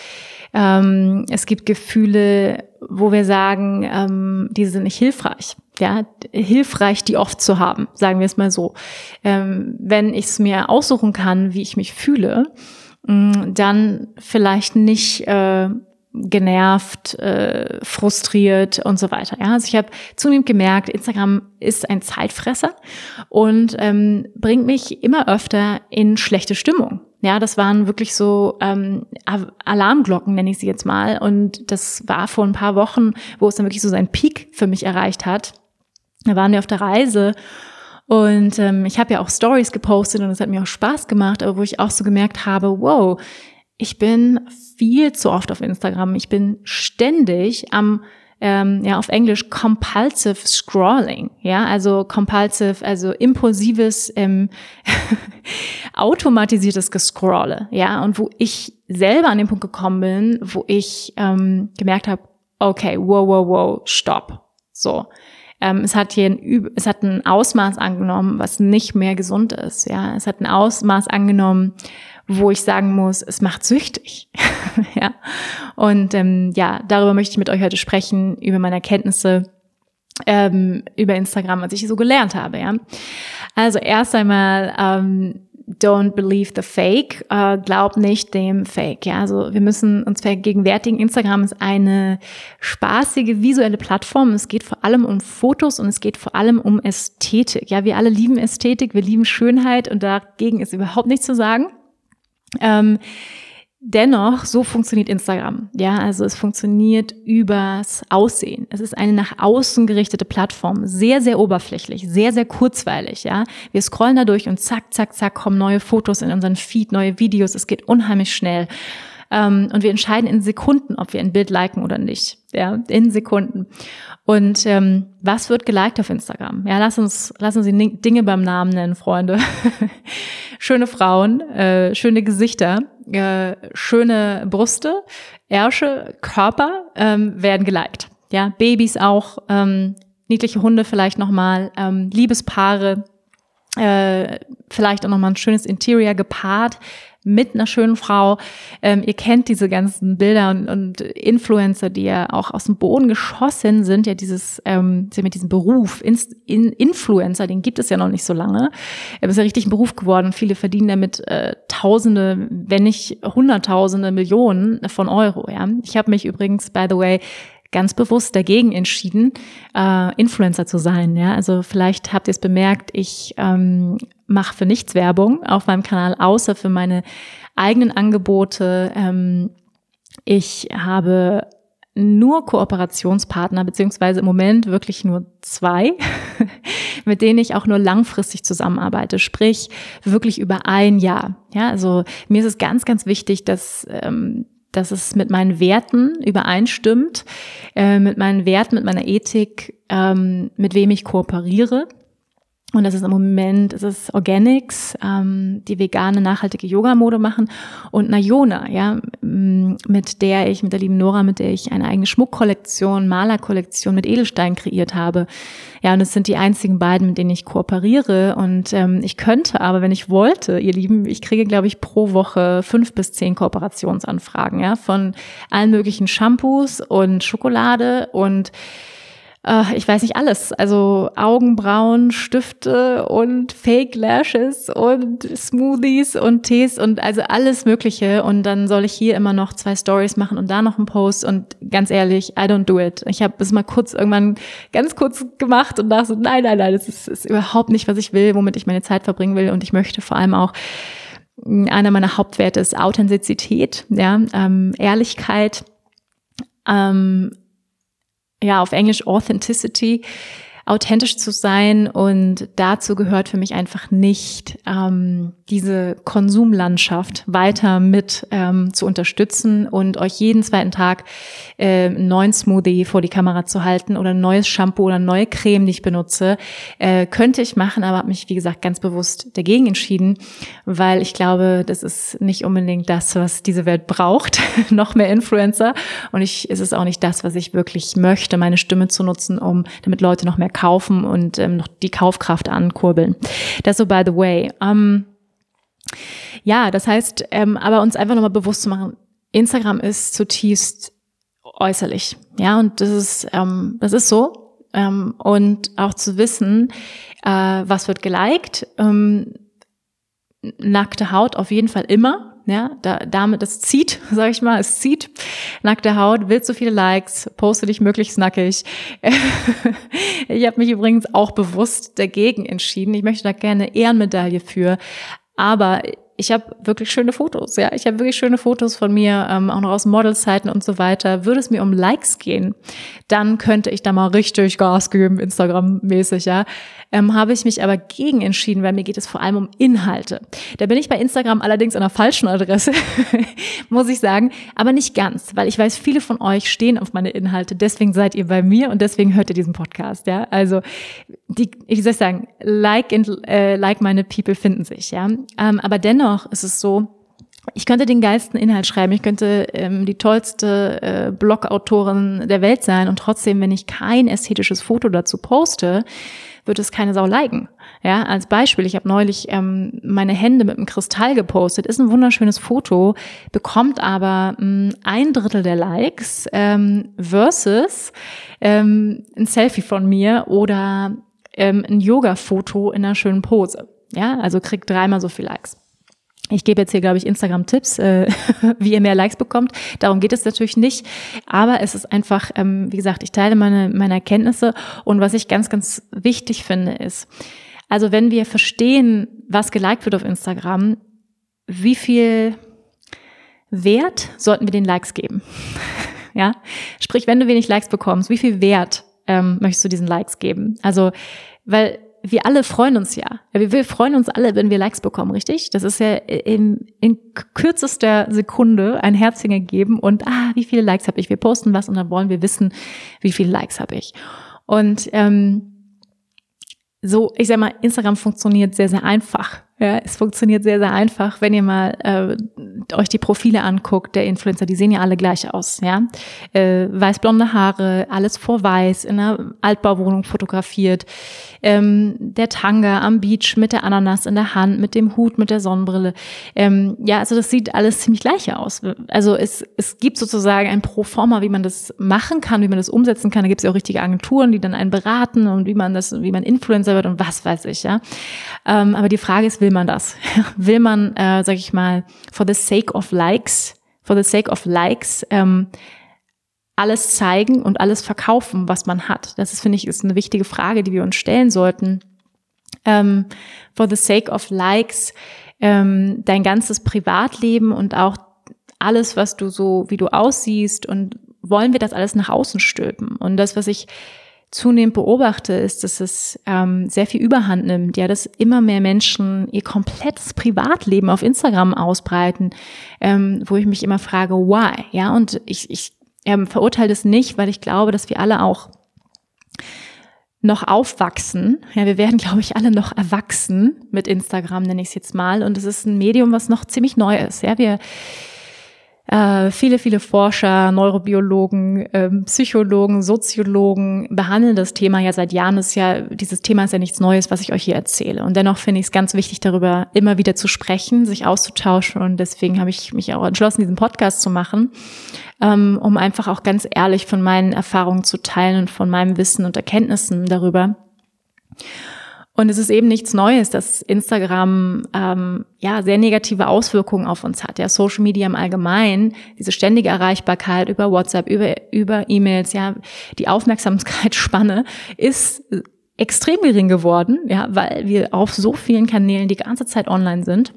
ähm, es gibt Gefühle, wo wir sagen, ähm, die sind nicht hilfreich ja, hilfreich, die oft zu haben, sagen wir es mal so. Ähm, wenn ich es mir aussuchen kann, wie ich mich fühle, dann vielleicht nicht äh, genervt, äh, frustriert und so weiter. Ja, also ich habe zunehmend gemerkt, Instagram ist ein Zeitfresser und ähm, bringt mich immer öfter in schlechte Stimmung. Ja, das waren wirklich so ähm, Alarmglocken, nenne ich sie jetzt mal. Und das war vor ein paar Wochen, wo es dann wirklich so seinen Peak für mich erreicht hat. Da waren wir auf der Reise und ähm, ich habe ja auch Stories gepostet und es hat mir auch Spaß gemacht, aber wo ich auch so gemerkt habe, wow, ich bin viel zu oft auf Instagram. Ich bin ständig am ähm, ja auf Englisch compulsive scrolling, ja, also compulsive, also impulsives, ähm, automatisiertes Gescrolle, ja, und wo ich selber an den Punkt gekommen bin, wo ich ähm, gemerkt habe, okay, wow, wow, wow, stopp, so. Ähm, es hat hier ein, es hat ein Ausmaß angenommen, was nicht mehr gesund ist, ja, es hat ein Ausmaß angenommen, wo ich sagen muss, es macht süchtig. ja. Und ähm, ja, darüber möchte ich mit euch heute sprechen, über meine Erkenntnisse ähm, über Instagram, was ich so gelernt habe. Ja. Also erst einmal ähm, don't believe the fake, äh, glaub nicht dem Fake. Ja, also wir müssen uns vergegenwärtigen, Instagram ist eine spaßige visuelle Plattform. Es geht vor allem um Fotos und es geht vor allem um Ästhetik. Ja, wir alle lieben Ästhetik, wir lieben Schönheit und dagegen ist überhaupt nichts zu sagen. Ähm, dennoch, so funktioniert Instagram. Ja, also es funktioniert übers Aussehen. Es ist eine nach außen gerichtete Plattform. Sehr, sehr oberflächlich, sehr, sehr kurzweilig. Ja, wir scrollen da durch und zack, zack, zack kommen neue Fotos in unseren Feed, neue Videos. Es geht unheimlich schnell. Ähm, und wir entscheiden in Sekunden, ob wir ein Bild liken oder nicht. Ja, in Sekunden. Und ähm, was wird geliked auf Instagram? Ja, lass uns, lass uns die Dinge beim Namen nennen, Freunde. schöne Frauen, äh, schöne Gesichter, äh, schöne Brüste, Ärsche, Körper ähm, werden geliked. Ja, Babys auch, ähm, niedliche Hunde vielleicht nochmal, ähm, Liebespaare, äh, vielleicht auch nochmal ein schönes Interior gepaart mit einer schönen Frau. Ähm, ihr kennt diese ganzen Bilder und, und, Influencer, die ja auch aus dem Boden geschossen sind, ja dieses, ähm, mit diesem Beruf, Inst in Influencer, den gibt es ja noch nicht so lange. Er ist ja richtig ein Beruf geworden. Viele verdienen damit äh, Tausende, wenn nicht Hunderttausende, Millionen von Euro. Ja, ich habe mich übrigens, by the way, ganz bewusst dagegen entschieden, äh, Influencer zu sein. Ja, also vielleicht habt ihr es bemerkt, ich ähm, mache für nichts Werbung auf meinem Kanal, außer für meine eigenen Angebote. Ähm, ich habe nur Kooperationspartner, beziehungsweise im Moment wirklich nur zwei, mit denen ich auch nur langfristig zusammenarbeite, sprich wirklich über ein Jahr. Ja, also mir ist es ganz, ganz wichtig, dass ähm, dass es mit meinen Werten übereinstimmt, äh, mit meinen Werten, mit meiner Ethik, ähm, mit wem ich kooperiere. Und das ist im Moment, es ist Organics, ähm, die vegane, nachhaltige Yoga-Mode machen und Nayona, ja, mit der ich, mit der lieben Nora, mit der ich eine eigene Schmuckkollektion, Malerkollektion mit Edelstein kreiert habe. Ja, und es sind die einzigen beiden, mit denen ich kooperiere. Und ähm, ich könnte aber, wenn ich wollte, ihr Lieben, ich kriege, glaube ich, pro Woche fünf bis zehn Kooperationsanfragen, ja, von allen möglichen Shampoos und Schokolade und äh, ich weiß nicht alles. Also Augenbrauen, Stifte und Fake Lashes und Smoothies und Tees und also alles Mögliche. Und dann soll ich hier immer noch zwei Stories machen und da noch einen Post. Und ganz ehrlich, I don't do it. Ich habe es mal kurz irgendwann ganz kurz gemacht und dachte so, nein, nein, nein, das ist, ist überhaupt nicht, was ich will, womit ich meine Zeit verbringen will. Und ich möchte vor allem auch einer meiner Hauptwerte ist Authentizität, ja, ähm, Ehrlichkeit, ähm, ja, auf Englisch Authenticity authentisch zu sein. Und dazu gehört für mich einfach nicht ähm, diese Konsumlandschaft weiter mit ähm, zu unterstützen und euch jeden zweiten Tag äh, einen neuen Smoothie vor die Kamera zu halten oder ein neues Shampoo oder eine neue Creme, die ich benutze, äh, könnte ich machen, aber habe mich wie gesagt ganz bewusst dagegen entschieden, weil ich glaube, das ist nicht unbedingt das, was diese Welt braucht, noch mehr Influencer. Und ich ist es auch nicht das, was ich wirklich möchte, meine Stimme zu nutzen, um damit Leute noch mehr kaufen und ähm, noch die Kaufkraft ankurbeln. Das so by the way. Ähm, ja, das heißt, ähm, aber uns einfach nochmal bewusst zu machen, Instagram ist zutiefst äußerlich. Ja, und das ist, ähm, das ist so. Ähm, und auch zu wissen, äh, was wird geliked. Ähm, nackte Haut auf jeden Fall immer. Ja, da, damit, das zieht, sag ich mal, es zieht. Nackte Haut, willst du viele Likes, poste dich möglichst nackig. ich habe mich übrigens auch bewusst dagegen entschieden. Ich möchte da gerne Ehrenmedaille für. Aber ich habe wirklich schöne Fotos, ja. Ich habe wirklich schöne Fotos von mir, ähm, auch noch aus Modelzeiten und so weiter. Würde es mir um Likes gehen, dann könnte ich da mal richtig Gas geben, Instagram-mäßig, ja. Ähm, habe ich mich aber gegen entschieden, weil mir geht es vor allem um Inhalte. Da bin ich bei Instagram allerdings an der falschen Adresse, muss ich sagen, aber nicht ganz, weil ich weiß, viele von euch stehen auf meine Inhalte, deswegen seid ihr bei mir und deswegen hört ihr diesen Podcast, ja. Also die, wie soll ich sagen, like and, äh, like meine People finden sich, ja. Ähm, aber dennoch ist es so, ich könnte den geilsten Inhalt schreiben, ich könnte ähm, die tollste äh, Blogautorin der Welt sein und trotzdem, wenn ich kein ästhetisches Foto dazu poste, wird es keine Sau liken. Ja, als Beispiel, ich habe neulich ähm, meine Hände mit einem Kristall gepostet, ist ein wunderschönes Foto, bekommt aber mh, hm, ein Drittel der Likes ähm, versus ähm, ein Selfie von mir oder ähm, ein Yoga-Foto in einer schönen Pose. Ja, also kriegt dreimal so viel Likes. Ich gebe jetzt hier, glaube ich, Instagram-Tipps, äh, wie ihr mehr Likes bekommt. Darum geht es natürlich nicht. Aber es ist einfach, ähm, wie gesagt, ich teile meine, meine Erkenntnisse. Und was ich ganz, ganz wichtig finde, ist, also wenn wir verstehen, was geliked wird auf Instagram, wie viel Wert sollten wir den Likes geben? ja, sprich, wenn du wenig Likes bekommst, wie viel Wert ähm, möchtest du diesen Likes geben? Also, weil wir alle freuen uns ja. Wir freuen uns alle, wenn wir Likes bekommen, richtig? Das ist ja in, in kürzester Sekunde ein Herzchen geben und ah, wie viele Likes habe ich? Wir posten was und dann wollen wir wissen, wie viele Likes habe ich. Und ähm, so, ich sag mal, Instagram funktioniert sehr, sehr einfach. Ja, es funktioniert sehr, sehr einfach, wenn ihr mal äh, euch die Profile anguckt der Influencer, die sehen ja alle gleich aus, ja. Äh, weißblonde Haare, alles vor weiß, in einer Altbauwohnung fotografiert, ähm, der Tanga am Beach mit der Ananas in der Hand, mit dem Hut, mit der Sonnenbrille. Ähm, ja, also das sieht alles ziemlich gleich aus. Also es, es gibt sozusagen ein Proforma, wie man das machen kann, wie man das umsetzen kann. Da gibt es ja auch richtige Agenturen, die dann einen beraten und wie man das, wie man Influencer wird und was weiß ich, ja. Ähm, aber die Frage ist, will man das? will man, äh, sag ich mal, for the sake of likes, for the sake of likes, ähm, alles zeigen und alles verkaufen, was man hat? Das ist, finde ich, ist eine wichtige Frage, die wir uns stellen sollten. Ähm, for the sake of likes, ähm, dein ganzes Privatleben und auch alles, was du so, wie du aussiehst und wollen wir das alles nach außen stülpen? Und das, was ich zunehmend beobachte, ist, dass es ähm, sehr viel Überhand nimmt, ja, dass immer mehr Menschen ihr komplettes Privatleben auf Instagram ausbreiten, ähm, wo ich mich immer frage, why, ja, und ich, ich ähm, verurteile das nicht, weil ich glaube, dass wir alle auch noch aufwachsen. Ja, wir werden, glaube ich, alle noch erwachsen mit Instagram, nenne ich es jetzt mal. Und es ist ein Medium, was noch ziemlich neu ist. Ja, wir äh, viele, viele Forscher, Neurobiologen, ähm, Psychologen, Soziologen behandeln das Thema ja seit Jahren. Ist ja, dieses Thema ist ja nichts Neues, was ich euch hier erzähle. Und dennoch finde ich es ganz wichtig, darüber immer wieder zu sprechen, sich auszutauschen. Und deswegen habe ich mich auch entschlossen, diesen Podcast zu machen, ähm, um einfach auch ganz ehrlich von meinen Erfahrungen zu teilen und von meinem Wissen und Erkenntnissen darüber. Und es ist eben nichts Neues, dass Instagram ähm, ja sehr negative Auswirkungen auf uns hat. Ja, Social Media im Allgemeinen, diese ständige Erreichbarkeit über WhatsApp, über über E-Mails, ja, die Aufmerksamkeitsspanne ist extrem gering geworden, ja, weil wir auf so vielen Kanälen die ganze Zeit online sind.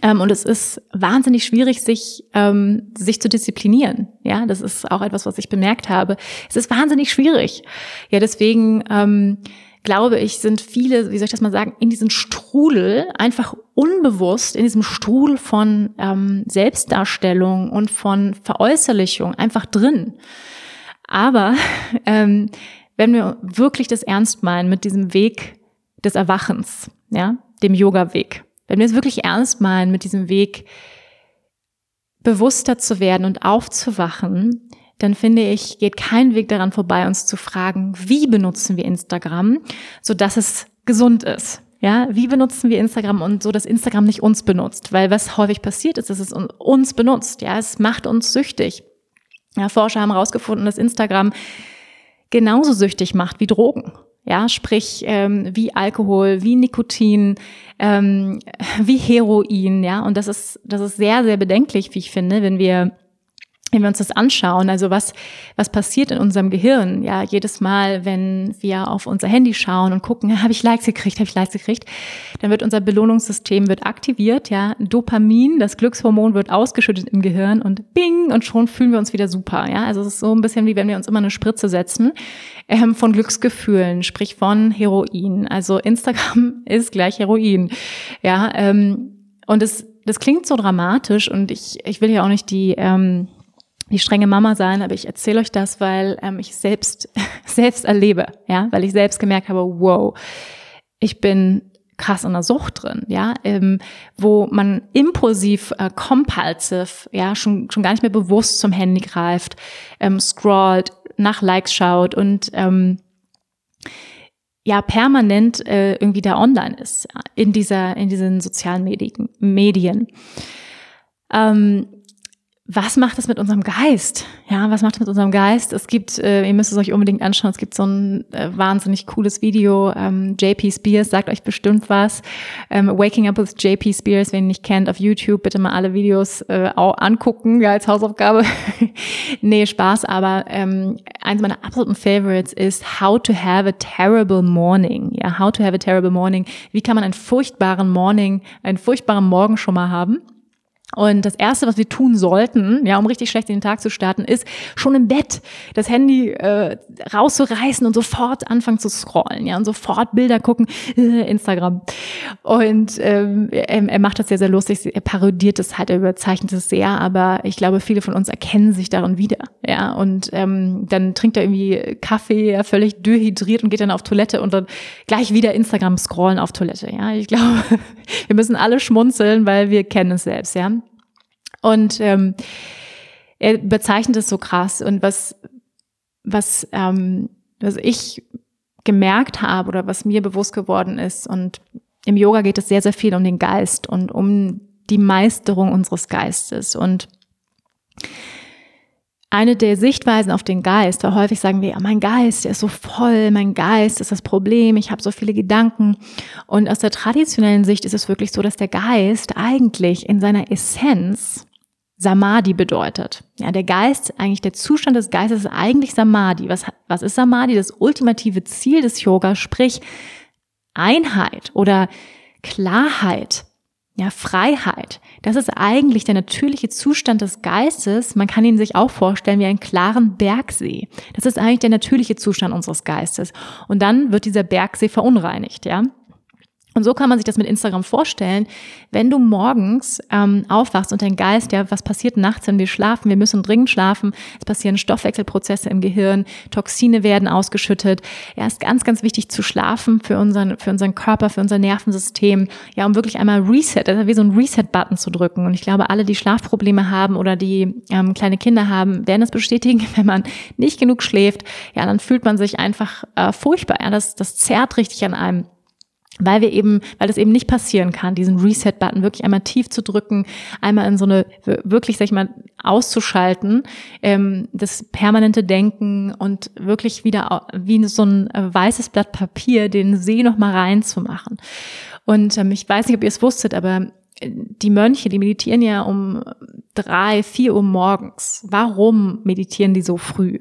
Ähm, und es ist wahnsinnig schwierig, sich, ähm, sich zu disziplinieren. Ja, das ist auch etwas, was ich bemerkt habe. Es ist wahnsinnig schwierig. Ja, deswegen ähm, glaube ich, sind viele, wie soll ich das mal sagen, in diesem Strudel einfach unbewusst, in diesem Strudel von ähm, Selbstdarstellung und von Veräußerlichung einfach drin. Aber ähm, wenn wir wirklich das ernst meinen mit diesem Weg des Erwachens, ja, dem Yoga-Weg, wenn wir es wirklich ernst meinen mit diesem Weg, bewusster zu werden und aufzuwachen, dann finde ich, geht kein Weg daran vorbei, uns zu fragen, wie benutzen wir Instagram, so dass es gesund ist. Ja, wie benutzen wir Instagram und so, dass Instagram nicht uns benutzt? Weil was häufig passiert ist, dass es uns benutzt. Ja, es macht uns süchtig. Ja, Forscher haben herausgefunden, dass Instagram genauso süchtig macht wie Drogen. Ja, sprich ähm, wie Alkohol, wie Nikotin, ähm, wie Heroin. Ja, und das ist das ist sehr sehr bedenklich, wie ich finde, wenn wir wenn wir uns das anschauen, also was, was passiert in unserem Gehirn, ja, jedes Mal, wenn wir auf unser Handy schauen und gucken, habe ich Likes gekriegt, habe ich Likes gekriegt, dann wird unser Belohnungssystem wird aktiviert, ja, Dopamin, das Glückshormon wird ausgeschüttet im Gehirn und bing, und schon fühlen wir uns wieder super, ja, also es ist so ein bisschen wie wenn wir uns immer eine Spritze setzen ähm, von Glücksgefühlen, sprich von Heroin, also Instagram ist gleich Heroin, ja, ähm, und es, das klingt so dramatisch und ich, ich will ja auch nicht die, ähm, die strenge Mama sein, aber ich erzähle euch das, weil ähm, ich selbst selbst erlebe, ja, weil ich selbst gemerkt habe, wow, ich bin krass in der Sucht drin, ja, ähm, wo man impulsiv, äh, compulsive, ja, schon schon gar nicht mehr bewusst zum Handy greift, ähm, scrollt, nach Likes schaut und ähm, ja permanent äh, irgendwie da online ist in dieser in diesen sozialen. Medien. Ähm, was macht es mit unserem Geist? Ja, was macht es mit unserem Geist? Es gibt, äh, ihr müsst es euch unbedingt anschauen, es gibt so ein äh, wahnsinnig cooles Video. Ähm, JP Spears sagt euch bestimmt was. Ähm, Waking Up with JP Spears, wenn ihr nicht kennt, auf YouTube, bitte mal alle Videos äh, auch angucken, ja, als Hausaufgabe. nee, Spaß, aber ähm, eins meiner absoluten Favorites ist How to Have a Terrible Morning. Ja, How to Have a Terrible Morning. Wie kann man einen furchtbaren Morning, einen furchtbaren Morgen schon mal haben? Und das erste, was wir tun sollten, ja, um richtig schlecht in den Tag zu starten, ist schon im Bett das Handy äh, rauszureißen und sofort anfangen zu scrollen, ja, und sofort Bilder gucken, äh, Instagram. Und ähm, er, er macht das sehr, sehr lustig. Er parodiert es halt, er überzeichnet es sehr, aber ich glaube, viele von uns erkennen sich darin wieder, ja. Und ähm, dann trinkt er irgendwie Kaffee, ja, völlig dehydriert und geht dann auf Toilette und dann gleich wieder Instagram scrollen auf Toilette, ja. Ich glaube, wir müssen alle schmunzeln, weil wir kennen es selbst, ja. Und ähm, er bezeichnet es so krass. Und was, was, ähm, was ich gemerkt habe oder was mir bewusst geworden ist, und im Yoga geht es sehr, sehr viel um den Geist und um die Meisterung unseres Geistes. Und eine der Sichtweisen auf den Geist, weil häufig sagen wir, ja, mein Geist, der ist so voll, mein Geist ist das Problem, ich habe so viele Gedanken. Und aus der traditionellen Sicht ist es wirklich so, dass der Geist eigentlich in seiner Essenz Samadhi bedeutet. Ja, der Geist, eigentlich der Zustand des Geistes ist eigentlich Samadhi. Was, was ist Samadhi? Das ultimative Ziel des Yoga, sprich Einheit oder Klarheit, ja, Freiheit. Das ist eigentlich der natürliche Zustand des Geistes. Man kann ihn sich auch vorstellen wie einen klaren Bergsee. Das ist eigentlich der natürliche Zustand unseres Geistes. Und dann wird dieser Bergsee verunreinigt, ja. Und so kann man sich das mit Instagram vorstellen. Wenn du morgens ähm, aufwachst und dein Geist, ja, was passiert nachts, wenn wir schlafen? Wir müssen dringend schlafen. Es passieren Stoffwechselprozesse im Gehirn, Toxine werden ausgeschüttet. Ja, ist ganz, ganz wichtig zu schlafen für unseren, für unseren Körper, für unser Nervensystem. Ja, um wirklich einmal Reset, also wie so ein Reset-Button zu drücken. Und ich glaube, alle, die Schlafprobleme haben oder die ähm, kleine Kinder haben, werden das bestätigen, wenn man nicht genug schläft. Ja, dann fühlt man sich einfach äh, furchtbar. Ja, das, das zerrt richtig an einem weil wir eben, weil das eben nicht passieren kann, diesen Reset-Button wirklich einmal tief zu drücken, einmal in so eine wirklich, sag ich mal, auszuschalten, ähm, das permanente Denken und wirklich wieder wie so ein äh, weißes Blatt Papier den See noch mal reinzumachen. Und ähm, ich weiß nicht, ob ihr es wusstet, aber äh, die Mönche, die meditieren ja um drei, vier Uhr morgens. Warum meditieren die so früh?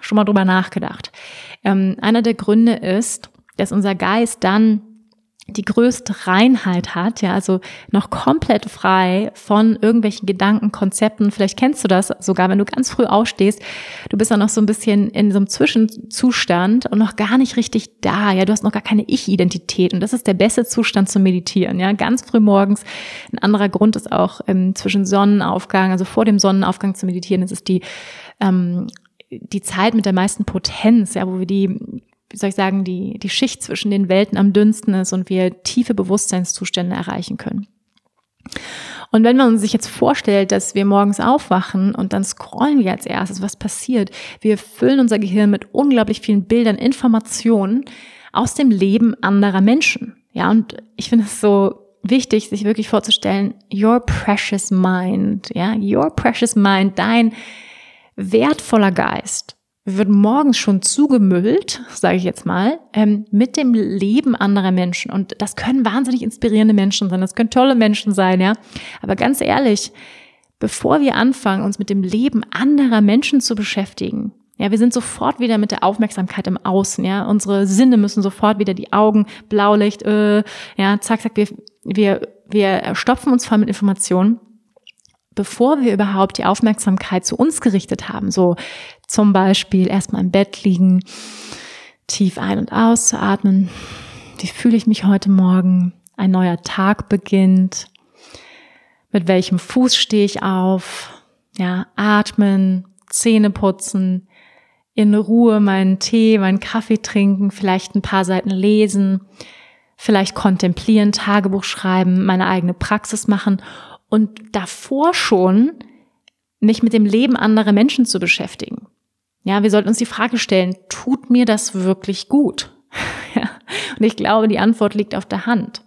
Schon mal drüber nachgedacht. Ähm, einer der Gründe ist, dass unser Geist dann die größte Reinheit hat, ja, also noch komplett frei von irgendwelchen Gedanken, Konzepten. Vielleicht kennst du das sogar, wenn du ganz früh aufstehst. Du bist dann noch so ein bisschen in so einem Zwischenzustand und noch gar nicht richtig da. Ja, du hast noch gar keine Ich-Identität. Und das ist der beste Zustand zum Meditieren. Ja, ganz früh morgens. Ein anderer Grund ist auch ähm, zwischen Sonnenaufgang, also vor dem Sonnenaufgang zu meditieren. Das ist die, ähm, die Zeit mit der meisten Potenz, ja, wo wir die wie soll ich sagen, die, die Schicht zwischen den Welten am dünnsten ist und wir tiefe Bewusstseinszustände erreichen können. Und wenn man sich jetzt vorstellt, dass wir morgens aufwachen und dann scrollen wir als erstes, was passiert? Wir füllen unser Gehirn mit unglaublich vielen Bildern, Informationen aus dem Leben anderer Menschen. Ja, und ich finde es so wichtig, sich wirklich vorzustellen, your precious mind, ja, your precious mind, dein wertvoller Geist wird morgens schon zugemüllt, sage ich jetzt mal, ähm, mit dem Leben anderer Menschen. Und das können wahnsinnig inspirierende Menschen sein, das können tolle Menschen sein, ja. Aber ganz ehrlich, bevor wir anfangen, uns mit dem Leben anderer Menschen zu beschäftigen, ja, wir sind sofort wieder mit der Aufmerksamkeit im Außen, ja. Unsere Sinne müssen sofort wieder die Augen, Blaulicht, äh, ja, zack, zack, wir, wir, wir stopfen uns voll mit Informationen, bevor wir überhaupt die Aufmerksamkeit zu uns gerichtet haben. So zum Beispiel erstmal im Bett liegen, tief ein- und auszuatmen. Wie fühle ich mich heute Morgen? Ein neuer Tag beginnt. Mit welchem Fuß stehe ich auf? Ja, atmen, Zähne putzen, in Ruhe meinen Tee, meinen Kaffee trinken, vielleicht ein paar Seiten lesen, vielleicht kontemplieren, Tagebuch schreiben, meine eigene Praxis machen und davor schon mich mit dem Leben anderer Menschen zu beschäftigen. Ja, wir sollten uns die Frage stellen, tut mir das wirklich gut? ja. Und ich glaube, die Antwort liegt auf der Hand.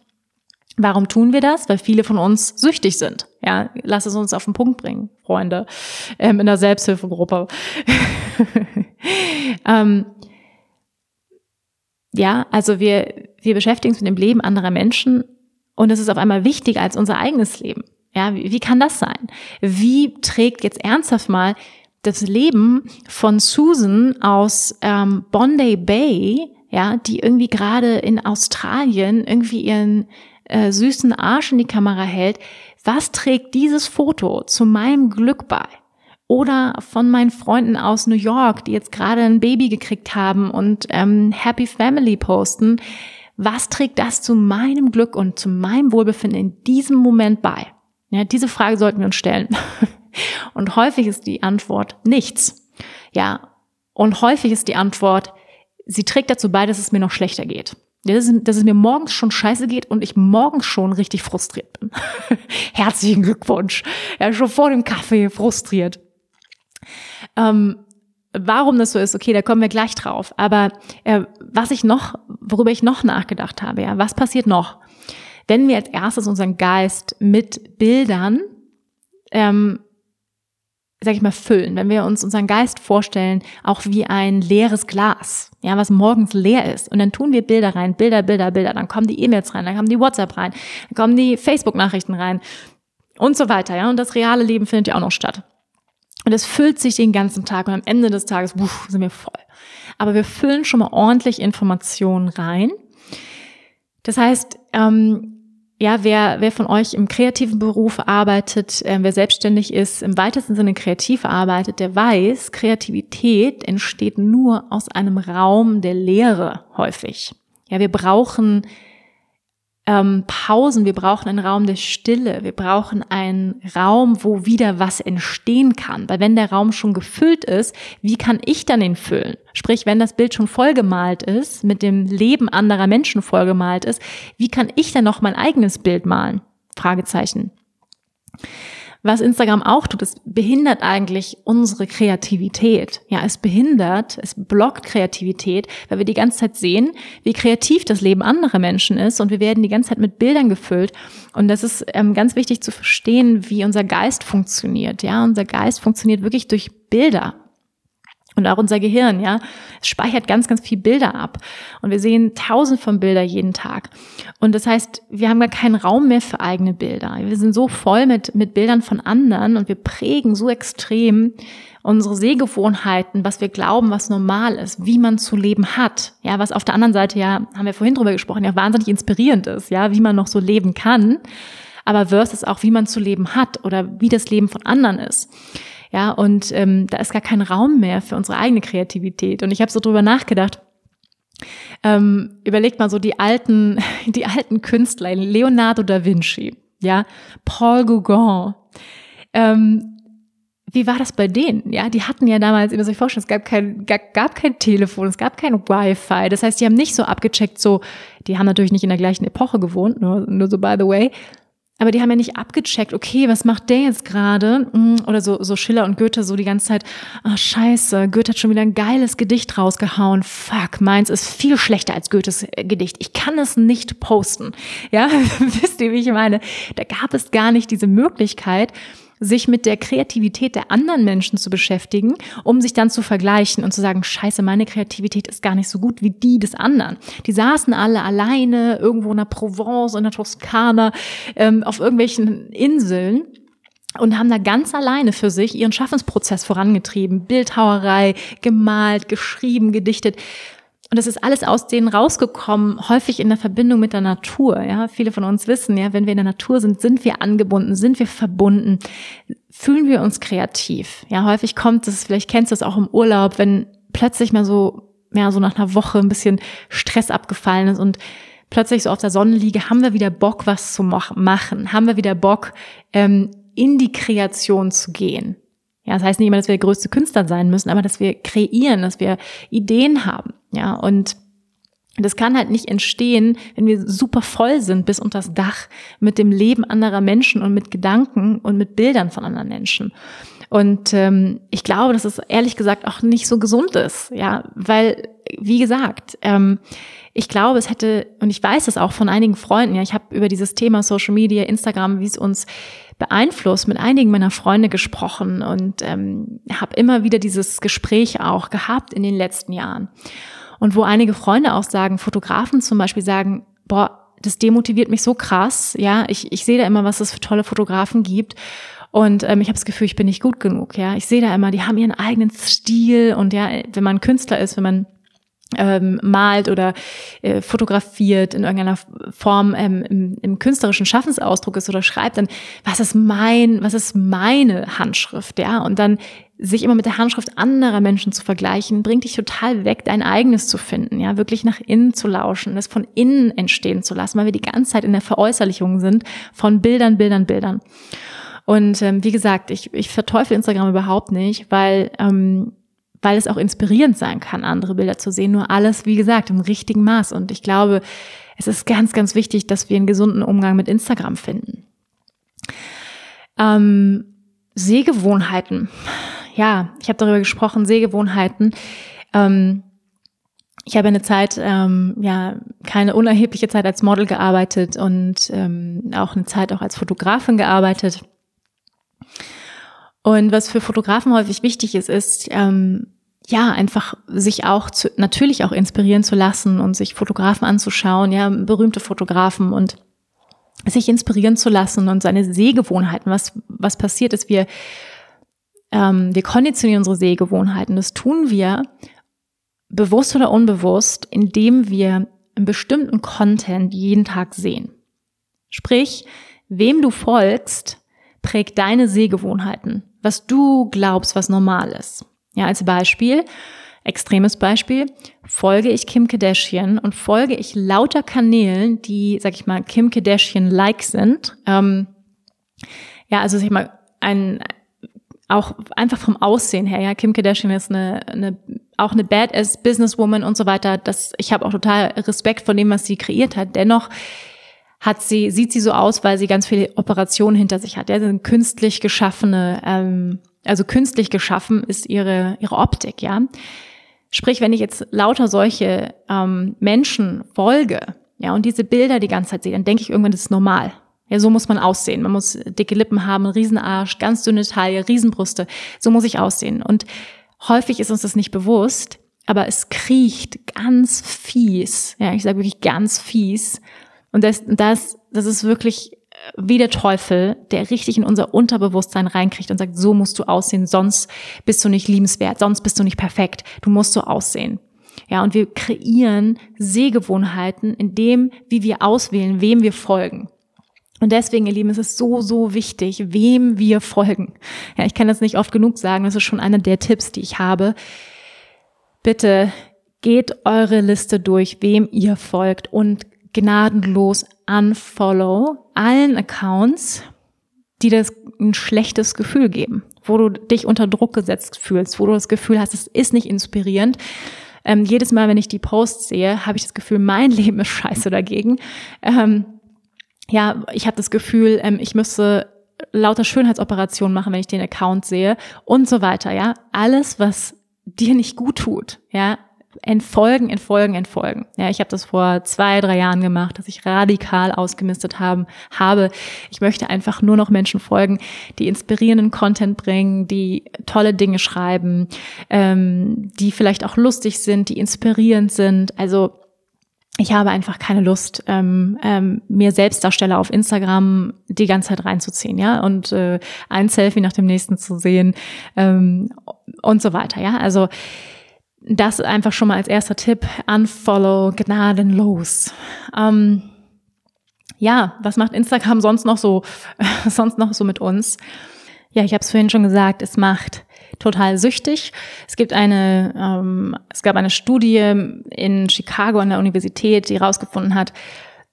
Warum tun wir das? Weil viele von uns süchtig sind. Ja, lass es uns auf den Punkt bringen, Freunde, ähm, in der Selbsthilfegruppe. ähm, ja, also wir, wir beschäftigen uns mit dem Leben anderer Menschen und es ist auf einmal wichtiger als unser eigenes Leben. Ja, wie, wie kann das sein? Wie trägt jetzt ernsthaft mal das Leben von Susan aus ähm, Bondi Bay, ja, die irgendwie gerade in Australien irgendwie ihren äh, süßen Arsch in die Kamera hält, was trägt dieses Foto zu meinem Glück bei? Oder von meinen Freunden aus New York, die jetzt gerade ein Baby gekriegt haben und ähm, Happy Family posten. Was trägt das zu meinem Glück und zu meinem Wohlbefinden in diesem Moment bei? Ja, diese Frage sollten wir uns stellen. Und häufig ist die Antwort nichts. Ja, und häufig ist die Antwort, sie trägt dazu bei, dass es mir noch schlechter geht. Dass es, dass es mir morgens schon scheiße geht und ich morgens schon richtig frustriert bin. Herzlichen Glückwunsch. Ja, schon vor dem Kaffee frustriert. Ähm, warum das so ist, okay, da kommen wir gleich drauf. Aber äh, was ich noch, worüber ich noch nachgedacht habe, ja, was passiert noch, wenn wir als erstes unseren Geist mit Bildern, ähm, sag ich mal, füllen, wenn wir uns unseren Geist vorstellen, auch wie ein leeres Glas, ja, was morgens leer ist. Und dann tun wir Bilder rein, Bilder, Bilder, Bilder, dann kommen die E-Mails rein, dann kommen die WhatsApp rein, dann kommen die Facebook-Nachrichten rein und so weiter, ja. Und das reale Leben findet ja auch noch statt. Und es füllt sich den ganzen Tag und am Ende des Tages wuff, sind wir voll. Aber wir füllen schon mal ordentlich Informationen rein. Das heißt, ähm, ja, wer, wer von euch im kreativen Beruf arbeitet, äh, wer selbstständig ist, im weitesten Sinne kreativ arbeitet, der weiß, Kreativität entsteht nur aus einem Raum der Leere häufig. Ja, wir brauchen ähm, Pausen, wir brauchen einen Raum der Stille, wir brauchen einen Raum, wo wieder was entstehen kann. Weil wenn der Raum schon gefüllt ist, wie kann ich dann ihn füllen? Sprich, wenn das Bild schon vollgemalt ist, mit dem Leben anderer Menschen vollgemalt ist, wie kann ich dann noch mein eigenes Bild malen? Fragezeichen. Was Instagram auch tut, es behindert eigentlich unsere Kreativität. Ja, es behindert, es blockt Kreativität, weil wir die ganze Zeit sehen, wie kreativ das Leben anderer Menschen ist und wir werden die ganze Zeit mit Bildern gefüllt. Und das ist ähm, ganz wichtig zu verstehen, wie unser Geist funktioniert. Ja, unser Geist funktioniert wirklich durch Bilder. Und auch unser Gehirn, ja, es speichert ganz, ganz viel Bilder ab. Und wir sehen tausend von Bilder jeden Tag. Und das heißt, wir haben gar keinen Raum mehr für eigene Bilder. Wir sind so voll mit, mit Bildern von anderen und wir prägen so extrem unsere Sehgewohnheiten, was wir glauben, was normal ist, wie man zu leben hat. Ja, was auf der anderen Seite ja, haben wir vorhin drüber gesprochen, ja wahnsinnig inspirierend ist, ja, wie man noch so leben kann. Aber versus auch, wie man zu leben hat oder wie das Leben von anderen ist. Ja, und ähm, da ist gar kein Raum mehr für unsere eigene Kreativität. Und ich habe so drüber nachgedacht. Ähm, überlegt mal so die alten, die alten Künstler, Leonardo da Vinci, ja, Paul Gauguin. Ähm, wie war das bei denen? Ja, die hatten ja damals, ihr müsst euch vorstellen, es gab kein, gab, gab kein Telefon, es gab kein Wi-Fi. Das heißt, die haben nicht so abgecheckt, so, die haben natürlich nicht in der gleichen Epoche gewohnt, nur, nur so by the way, aber die haben ja nicht abgecheckt, okay, was macht der jetzt gerade? Mm, oder so, so Schiller und Goethe so die ganze Zeit, ah, oh, scheiße, Goethe hat schon wieder ein geiles Gedicht rausgehauen. Fuck, meins ist viel schlechter als Goethes äh, Gedicht. Ich kann es nicht posten. Ja, wisst ihr, wie ich meine? Da gab es gar nicht diese Möglichkeit, sich mit der Kreativität der anderen Menschen zu beschäftigen, um sich dann zu vergleichen und zu sagen, scheiße, meine Kreativität ist gar nicht so gut wie die des anderen. Die saßen alle alleine irgendwo in der Provence, in der Toskana, ähm, auf irgendwelchen Inseln und haben da ganz alleine für sich ihren Schaffensprozess vorangetrieben. Bildhauerei, gemalt, geschrieben, gedichtet. Und das ist alles aus denen rausgekommen, häufig in der Verbindung mit der Natur. Ja, viele von uns wissen, ja, wenn wir in der Natur sind, sind wir angebunden, sind wir verbunden, fühlen wir uns kreativ. Ja, häufig kommt es, vielleicht kennst du es auch im Urlaub, wenn plötzlich mal so, ja, so nach einer Woche ein bisschen Stress abgefallen ist und plötzlich so auf der Sonnenliege haben wir wieder Bock, was zu machen, haben wir wieder Bock, ähm, in die Kreation zu gehen. Ja, das heißt nicht immer, dass wir der größte Künstler sein müssen, aber dass wir kreieren, dass wir Ideen haben. Ja, und das kann halt nicht entstehen, wenn wir super voll sind bis unter das Dach mit dem Leben anderer Menschen und mit Gedanken und mit Bildern von anderen Menschen. Und ähm, ich glaube, dass es ehrlich gesagt auch nicht so gesund ist, ja, weil wie gesagt, ähm, ich glaube, es hätte und ich weiß es auch von einigen Freunden. Ja, ich habe über dieses Thema Social Media, Instagram, wie es uns beeinflusst, mit einigen meiner Freunde gesprochen und ähm, habe immer wieder dieses Gespräch auch gehabt in den letzten Jahren. Und wo einige Freunde auch sagen, Fotografen zum Beispiel sagen, boah, das demotiviert mich so krass, ja, ich, ich sehe da immer, was es für tolle Fotografen gibt. Und ähm, ich habe das Gefühl, ich bin nicht gut genug, ja. Ich sehe da immer, die haben ihren eigenen Stil und ja, wenn man Künstler ist, wenn man ähm, malt oder äh, fotografiert in irgendeiner Form ähm, im, im künstlerischen Schaffensausdruck ist oder schreibt, dann was ist mein, was ist meine Handschrift, ja? Und dann sich immer mit der Handschrift anderer Menschen zu vergleichen, bringt dich total weg, dein eigenes zu finden, ja, wirklich nach innen zu lauschen, es von innen entstehen zu lassen, weil wir die ganze Zeit in der Veräußerlichung sind von Bildern, Bildern, Bildern. Und ähm, wie gesagt, ich, ich verteufel Instagram überhaupt nicht, weil ähm, weil es auch inspirierend sein kann, andere Bilder zu sehen. Nur alles, wie gesagt, im richtigen Maß. Und ich glaube, es ist ganz, ganz wichtig, dass wir einen gesunden Umgang mit Instagram finden. Ähm, Sehgewohnheiten. Ja, ich habe darüber gesprochen, Sehgewohnheiten. Ähm, ich habe eine Zeit, ähm, ja, keine unerhebliche Zeit als Model gearbeitet und ähm, auch eine Zeit auch als Fotografin gearbeitet. Und was für Fotografen häufig wichtig ist, ist, ähm, ja, einfach sich auch zu, natürlich auch inspirieren zu lassen und sich Fotografen anzuschauen, ja, berühmte Fotografen und sich inspirieren zu lassen und seine Sehgewohnheiten. Was, was passiert ist, wir, ähm, wir konditionieren unsere Sehgewohnheiten. Das tun wir bewusst oder unbewusst, indem wir einen bestimmten Content jeden Tag sehen. Sprich, wem du folgst, prägt deine Sehgewohnheiten was du glaubst, was normal ist. Ja, als Beispiel, extremes Beispiel, folge ich Kim Kardashian und folge ich lauter Kanälen, die, sag ich mal, Kim Kardashian-like sind. Ähm, ja, also sag ich mal, ein, auch einfach vom Aussehen her, ja, Kim Kardashian ist eine, eine auch eine Badass Businesswoman und so weiter. Das, ich habe auch total Respekt vor dem, was sie kreiert hat. Dennoch hat sie, sieht sie so aus, weil sie ganz viele Operationen hinter sich hat. Ja, sind künstlich geschaffene, ähm, also künstlich geschaffen ist ihre, ihre Optik, ja. Sprich, wenn ich jetzt lauter solche ähm, Menschen folge, ja, und diese Bilder die ganze Zeit sehe, dann denke ich irgendwann, das ist normal. Ja, so muss man aussehen. Man muss dicke Lippen haben, Riesenarsch, ganz dünne Taille, Riesenbrüste. So muss ich aussehen. Und häufig ist uns das nicht bewusst, aber es kriecht ganz fies. Ja, ich sage wirklich ganz fies und das, das, das ist wirklich wie der Teufel, der richtig in unser Unterbewusstsein reinkriegt und sagt, so musst du aussehen, sonst bist du nicht liebenswert, sonst bist du nicht perfekt, du musst so aussehen. Ja, und wir kreieren Sehgewohnheiten in dem, wie wir auswählen, wem wir folgen. Und deswegen, ihr Lieben, ist es so, so wichtig, wem wir folgen. Ja, ich kann das nicht oft genug sagen, das ist schon einer der Tipps, die ich habe. Bitte geht eure Liste durch, wem ihr folgt und gnadenlos unfollow allen Accounts, die das ein schlechtes Gefühl geben, wo du dich unter Druck gesetzt fühlst, wo du das Gefühl hast, es ist nicht inspirierend. Ähm, jedes Mal, wenn ich die Posts sehe, habe ich das Gefühl, mein Leben ist scheiße dagegen. Ähm, ja, ich habe das Gefühl, ähm, ich müsste lauter Schönheitsoperationen machen, wenn ich den Account sehe und so weiter. Ja, alles, was dir nicht gut tut, ja, entfolgen, entfolgen, entfolgen. Ja, ich habe das vor zwei, drei Jahren gemacht, dass ich radikal ausgemistet haben, habe. Ich möchte einfach nur noch Menschen folgen, die inspirierenden Content bringen, die tolle Dinge schreiben, ähm, die vielleicht auch lustig sind, die inspirierend sind. Also ich habe einfach keine Lust, ähm, ähm, mir Selbstdarsteller auf Instagram die ganze Zeit reinzuziehen, ja, und äh, ein Selfie nach dem nächsten zu sehen ähm, und so weiter, ja. Also das einfach schon mal als erster Tipp. Unfollow gnadenlos. Ähm, ja, was macht Instagram sonst noch so, sonst noch so mit uns? Ja, ich habe es vorhin schon gesagt, es macht total süchtig. Es gibt eine, ähm, es gab eine Studie in Chicago an der Universität, die herausgefunden hat,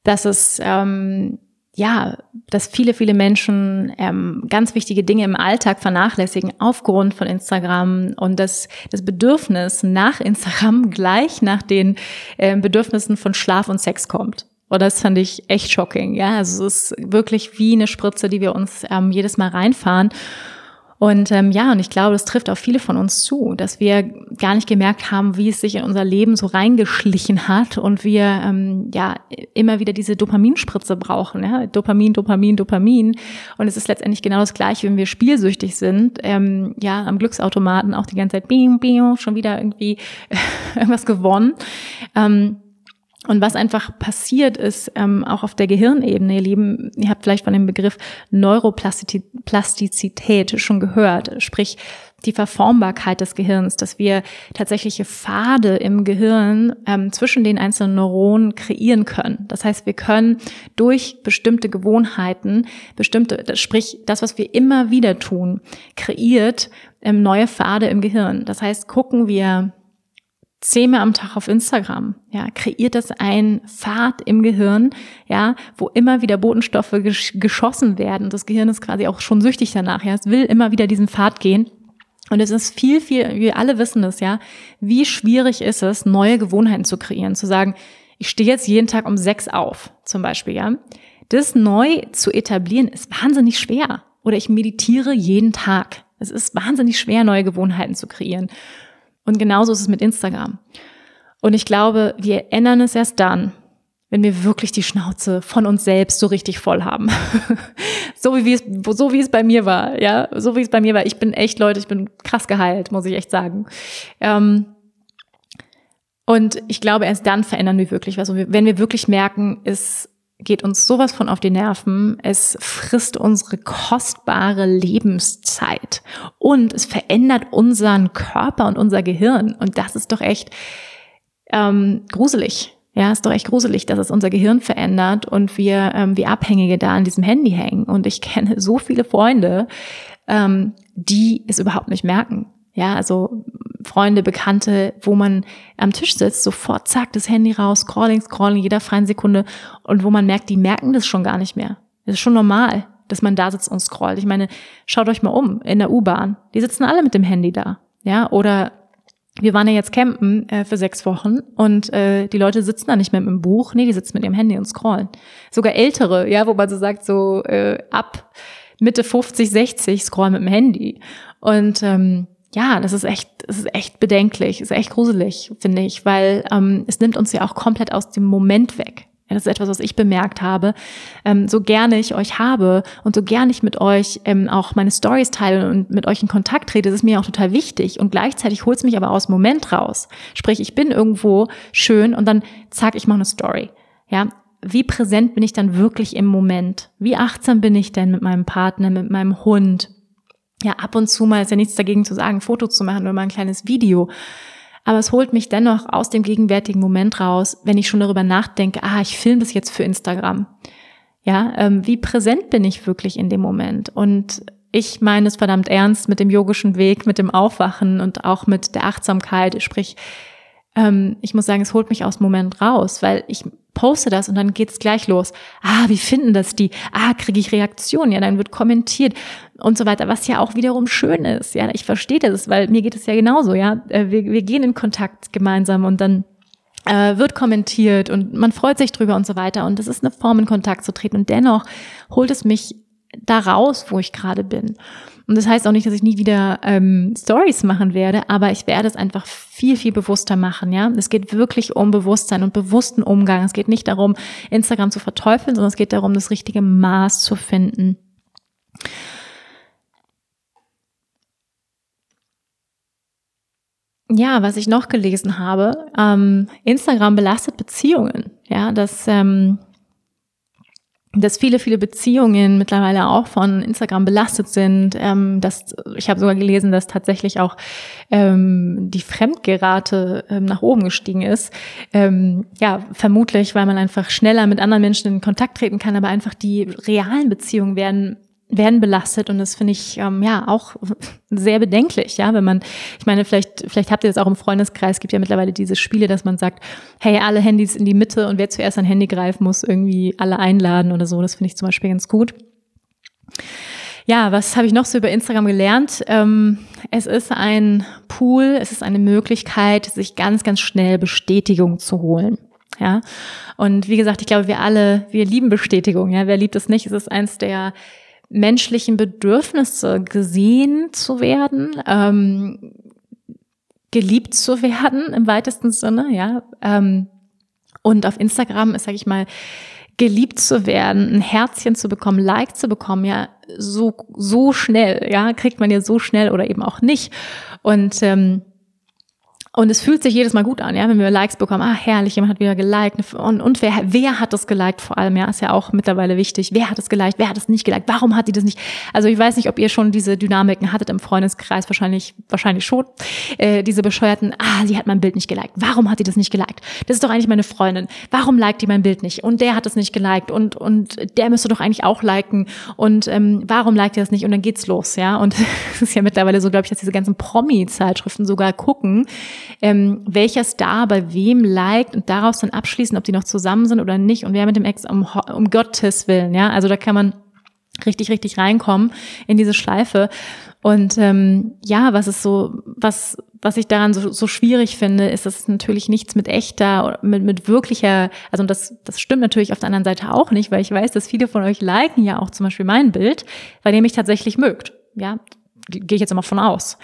dass es ähm, ja, dass viele, viele Menschen ähm, ganz wichtige Dinge im Alltag vernachlässigen aufgrund von Instagram und dass das Bedürfnis nach Instagram gleich nach den ähm, Bedürfnissen von Schlaf und Sex kommt. Und das fand ich echt shocking. Ja, also es ist wirklich wie eine Spritze, die wir uns ähm, jedes Mal reinfahren. Und ähm, ja, und ich glaube, das trifft auf viele von uns zu, dass wir gar nicht gemerkt haben, wie es sich in unser Leben so reingeschlichen hat und wir ähm, ja immer wieder diese Dopaminspritze brauchen. Ja? Dopamin, Dopamin, Dopamin. Und es ist letztendlich genau das Gleiche, wenn wir spielsüchtig sind, ähm, ja, am Glücksautomaten auch die ganze Zeit, bing, bing, schon wieder irgendwie irgendwas gewonnen. Ähm, und was einfach passiert ist, ähm, auch auf der Gehirnebene, ihr Lieben, ihr habt vielleicht von dem Begriff Neuroplastizität schon gehört, sprich die Verformbarkeit des Gehirns, dass wir tatsächliche Pfade im Gehirn ähm, zwischen den einzelnen Neuronen kreieren können. Das heißt, wir können durch bestimmte Gewohnheiten, bestimmte, sprich das, was wir immer wieder tun, kreiert ähm, neue Pfade im Gehirn. Das heißt, gucken wir zehnmal am Tag auf Instagram, ja, kreiert das ein Pfad im Gehirn, ja, wo immer wieder Botenstoffe gesch geschossen werden. Das Gehirn ist quasi auch schon süchtig danach, ja, es will immer wieder diesen Pfad gehen. Und es ist viel, viel, wir alle wissen das, ja, wie schwierig ist es, neue Gewohnheiten zu kreieren, zu sagen, ich stehe jetzt jeden Tag um sechs auf, zum Beispiel, ja. Das neu zu etablieren ist wahnsinnig schwer. Oder ich meditiere jeden Tag. Es ist wahnsinnig schwer, neue Gewohnheiten zu kreieren. Und genauso ist es mit Instagram. Und ich glaube, wir ändern es erst dann, wenn wir wirklich die Schnauze von uns selbst so richtig voll haben. so wie es, so wie es bei mir war, ja, so wie es bei mir war. Ich bin echt, Leute, ich bin krass geheilt, muss ich echt sagen. Ähm, und ich glaube, erst dann verändern wir wirklich was. Und wenn wir wirklich merken, es geht uns sowas von auf die Nerven. Es frisst unsere kostbare Lebenszeit und es verändert unseren Körper und unser Gehirn. Und das ist doch echt ähm, gruselig. Ja, ist doch echt gruselig, dass es unser Gehirn verändert und wir ähm, wie Abhängige da an diesem Handy hängen. Und ich kenne so viele Freunde, ähm, die es überhaupt nicht merken. Ja, also Freunde, Bekannte, wo man am Tisch sitzt, sofort zack, das Handy raus, scrolling, scrolling, jeder freien Sekunde und wo man merkt, die merken das schon gar nicht mehr. Das ist schon normal, dass man da sitzt und scrollt. Ich meine, schaut euch mal um in der U-Bahn. Die sitzen alle mit dem Handy da. Ja, oder wir waren ja jetzt campen äh, für sechs Wochen und äh, die Leute sitzen da nicht mehr mit dem Buch, nee, die sitzen mit ihrem Handy und scrollen. Sogar ältere, ja, wo man so sagt, so äh, ab Mitte 50, 60 scrollen mit dem Handy. Und ähm, ja, das ist echt, das ist echt bedenklich, ist echt gruselig, finde ich, weil ähm, es nimmt uns ja auch komplett aus dem Moment weg. Ja, das ist etwas, was ich bemerkt habe. Ähm, so gerne ich euch habe und so gerne ich mit euch ähm, auch meine Stories teile und mit euch in Kontakt trete, das ist mir auch total wichtig. Und gleichzeitig holt es mich aber aus dem Moment raus. Sprich, ich bin irgendwo schön und dann zack, ich mache eine Story. Ja, wie präsent bin ich dann wirklich im Moment? Wie achtsam bin ich denn mit meinem Partner, mit meinem Hund, ja, ab und zu mal ist ja nichts dagegen zu sagen, Fotos zu machen oder mal ein kleines Video. Aber es holt mich dennoch aus dem gegenwärtigen Moment raus, wenn ich schon darüber nachdenke, ah, ich filme das jetzt für Instagram. Ja, ähm, wie präsent bin ich wirklich in dem Moment? Und ich meine es verdammt ernst mit dem yogischen Weg, mit dem Aufwachen und auch mit der Achtsamkeit. Sprich, ähm, ich muss sagen, es holt mich aus dem Moment raus, weil ich poste das und dann geht's gleich los. Ah, wie finden das die? Ah, kriege ich Reaktionen? Ja, dann wird kommentiert und so weiter, was ja auch wiederum schön ist. Ja, ich verstehe das, weil mir geht es ja genauso. Ja, äh, wir, wir gehen in Kontakt gemeinsam und dann äh, wird kommentiert und man freut sich drüber und so weiter. Und das ist eine Form, in Kontakt zu treten. Und dennoch holt es mich da raus, wo ich gerade bin. Und das heißt auch nicht, dass ich nie wieder ähm, Stories machen werde, aber ich werde es einfach viel, viel bewusster machen. Ja, Es geht wirklich um Bewusstsein und bewussten Umgang. Es geht nicht darum, Instagram zu verteufeln, sondern es geht darum, das richtige Maß zu finden. Ja, was ich noch gelesen habe, ähm, Instagram belastet Beziehungen. ja, dass ähm, dass viele, viele Beziehungen mittlerweile auch von Instagram belastet sind. Ähm, dass, ich habe sogar gelesen, dass tatsächlich auch ähm, die Fremdgerate ähm, nach oben gestiegen ist. Ähm, ja, vermutlich, weil man einfach schneller mit anderen Menschen in Kontakt treten kann, aber einfach die realen Beziehungen werden werden belastet und das finde ich ähm, ja auch sehr bedenklich, ja, wenn man, ich meine, vielleicht, vielleicht habt ihr das auch im Freundeskreis, gibt ja mittlerweile diese Spiele, dass man sagt, hey, alle Handys in die Mitte und wer zuerst ein Handy greift, muss irgendwie alle einladen oder so. Das finde ich zum Beispiel ganz gut. Ja, was habe ich noch so über Instagram gelernt? Ähm, es ist ein Pool, es ist eine Möglichkeit, sich ganz, ganz schnell Bestätigung zu holen. Ja, und wie gesagt, ich glaube, wir alle, wir lieben Bestätigung. Ja, wer liebt es nicht? Es ist eins der menschlichen Bedürfnisse gesehen zu werden, ähm, geliebt zu werden im weitesten Sinne, ja. Ähm, und auf Instagram ist, sag ich mal, geliebt zu werden, ein Herzchen zu bekommen, Like zu bekommen, ja, so, so schnell, ja, kriegt man ja so schnell oder eben auch nicht. Und ähm, und es fühlt sich jedes Mal gut an, ja, wenn wir Likes bekommen. Ah, herrlich, jemand hat wieder geliked. Und, und wer, wer hat das geliked vor allem? Ja, ist ja auch mittlerweile wichtig. Wer hat es geliked? Wer hat es nicht geliked? Warum hat die das nicht? Also ich weiß nicht, ob ihr schon diese Dynamiken hattet im Freundeskreis. Wahrscheinlich, wahrscheinlich schon. Äh, diese bescheuerten, ah, sie hat mein Bild nicht geliked. Warum hat die das nicht geliked? Das ist doch eigentlich meine Freundin. Warum liked die mein Bild nicht? Und der hat es nicht geliked. Und, und der müsste doch eigentlich auch liken. Und ähm, warum liked er das nicht? Und dann geht's los, ja. Und es ist ja mittlerweile so, glaube ich, dass diese ganzen Promi-Zeitschriften sogar gucken, ähm, welcher Star bei wem liked und daraus dann abschließen, ob die noch zusammen sind oder nicht und wer mit dem Ex um, um Gottes Willen, ja. Also da kann man richtig, richtig reinkommen in diese Schleife. Und ähm, ja, was ist so, was, was ich daran so, so schwierig finde, ist, dass es natürlich nichts mit echter, mit, mit wirklicher, also das, das stimmt natürlich auf der anderen Seite auch nicht, weil ich weiß, dass viele von euch liken ja auch zum Beispiel mein Bild, weil ihr mich tatsächlich mögt. Ja, gehe ich jetzt immer von aus.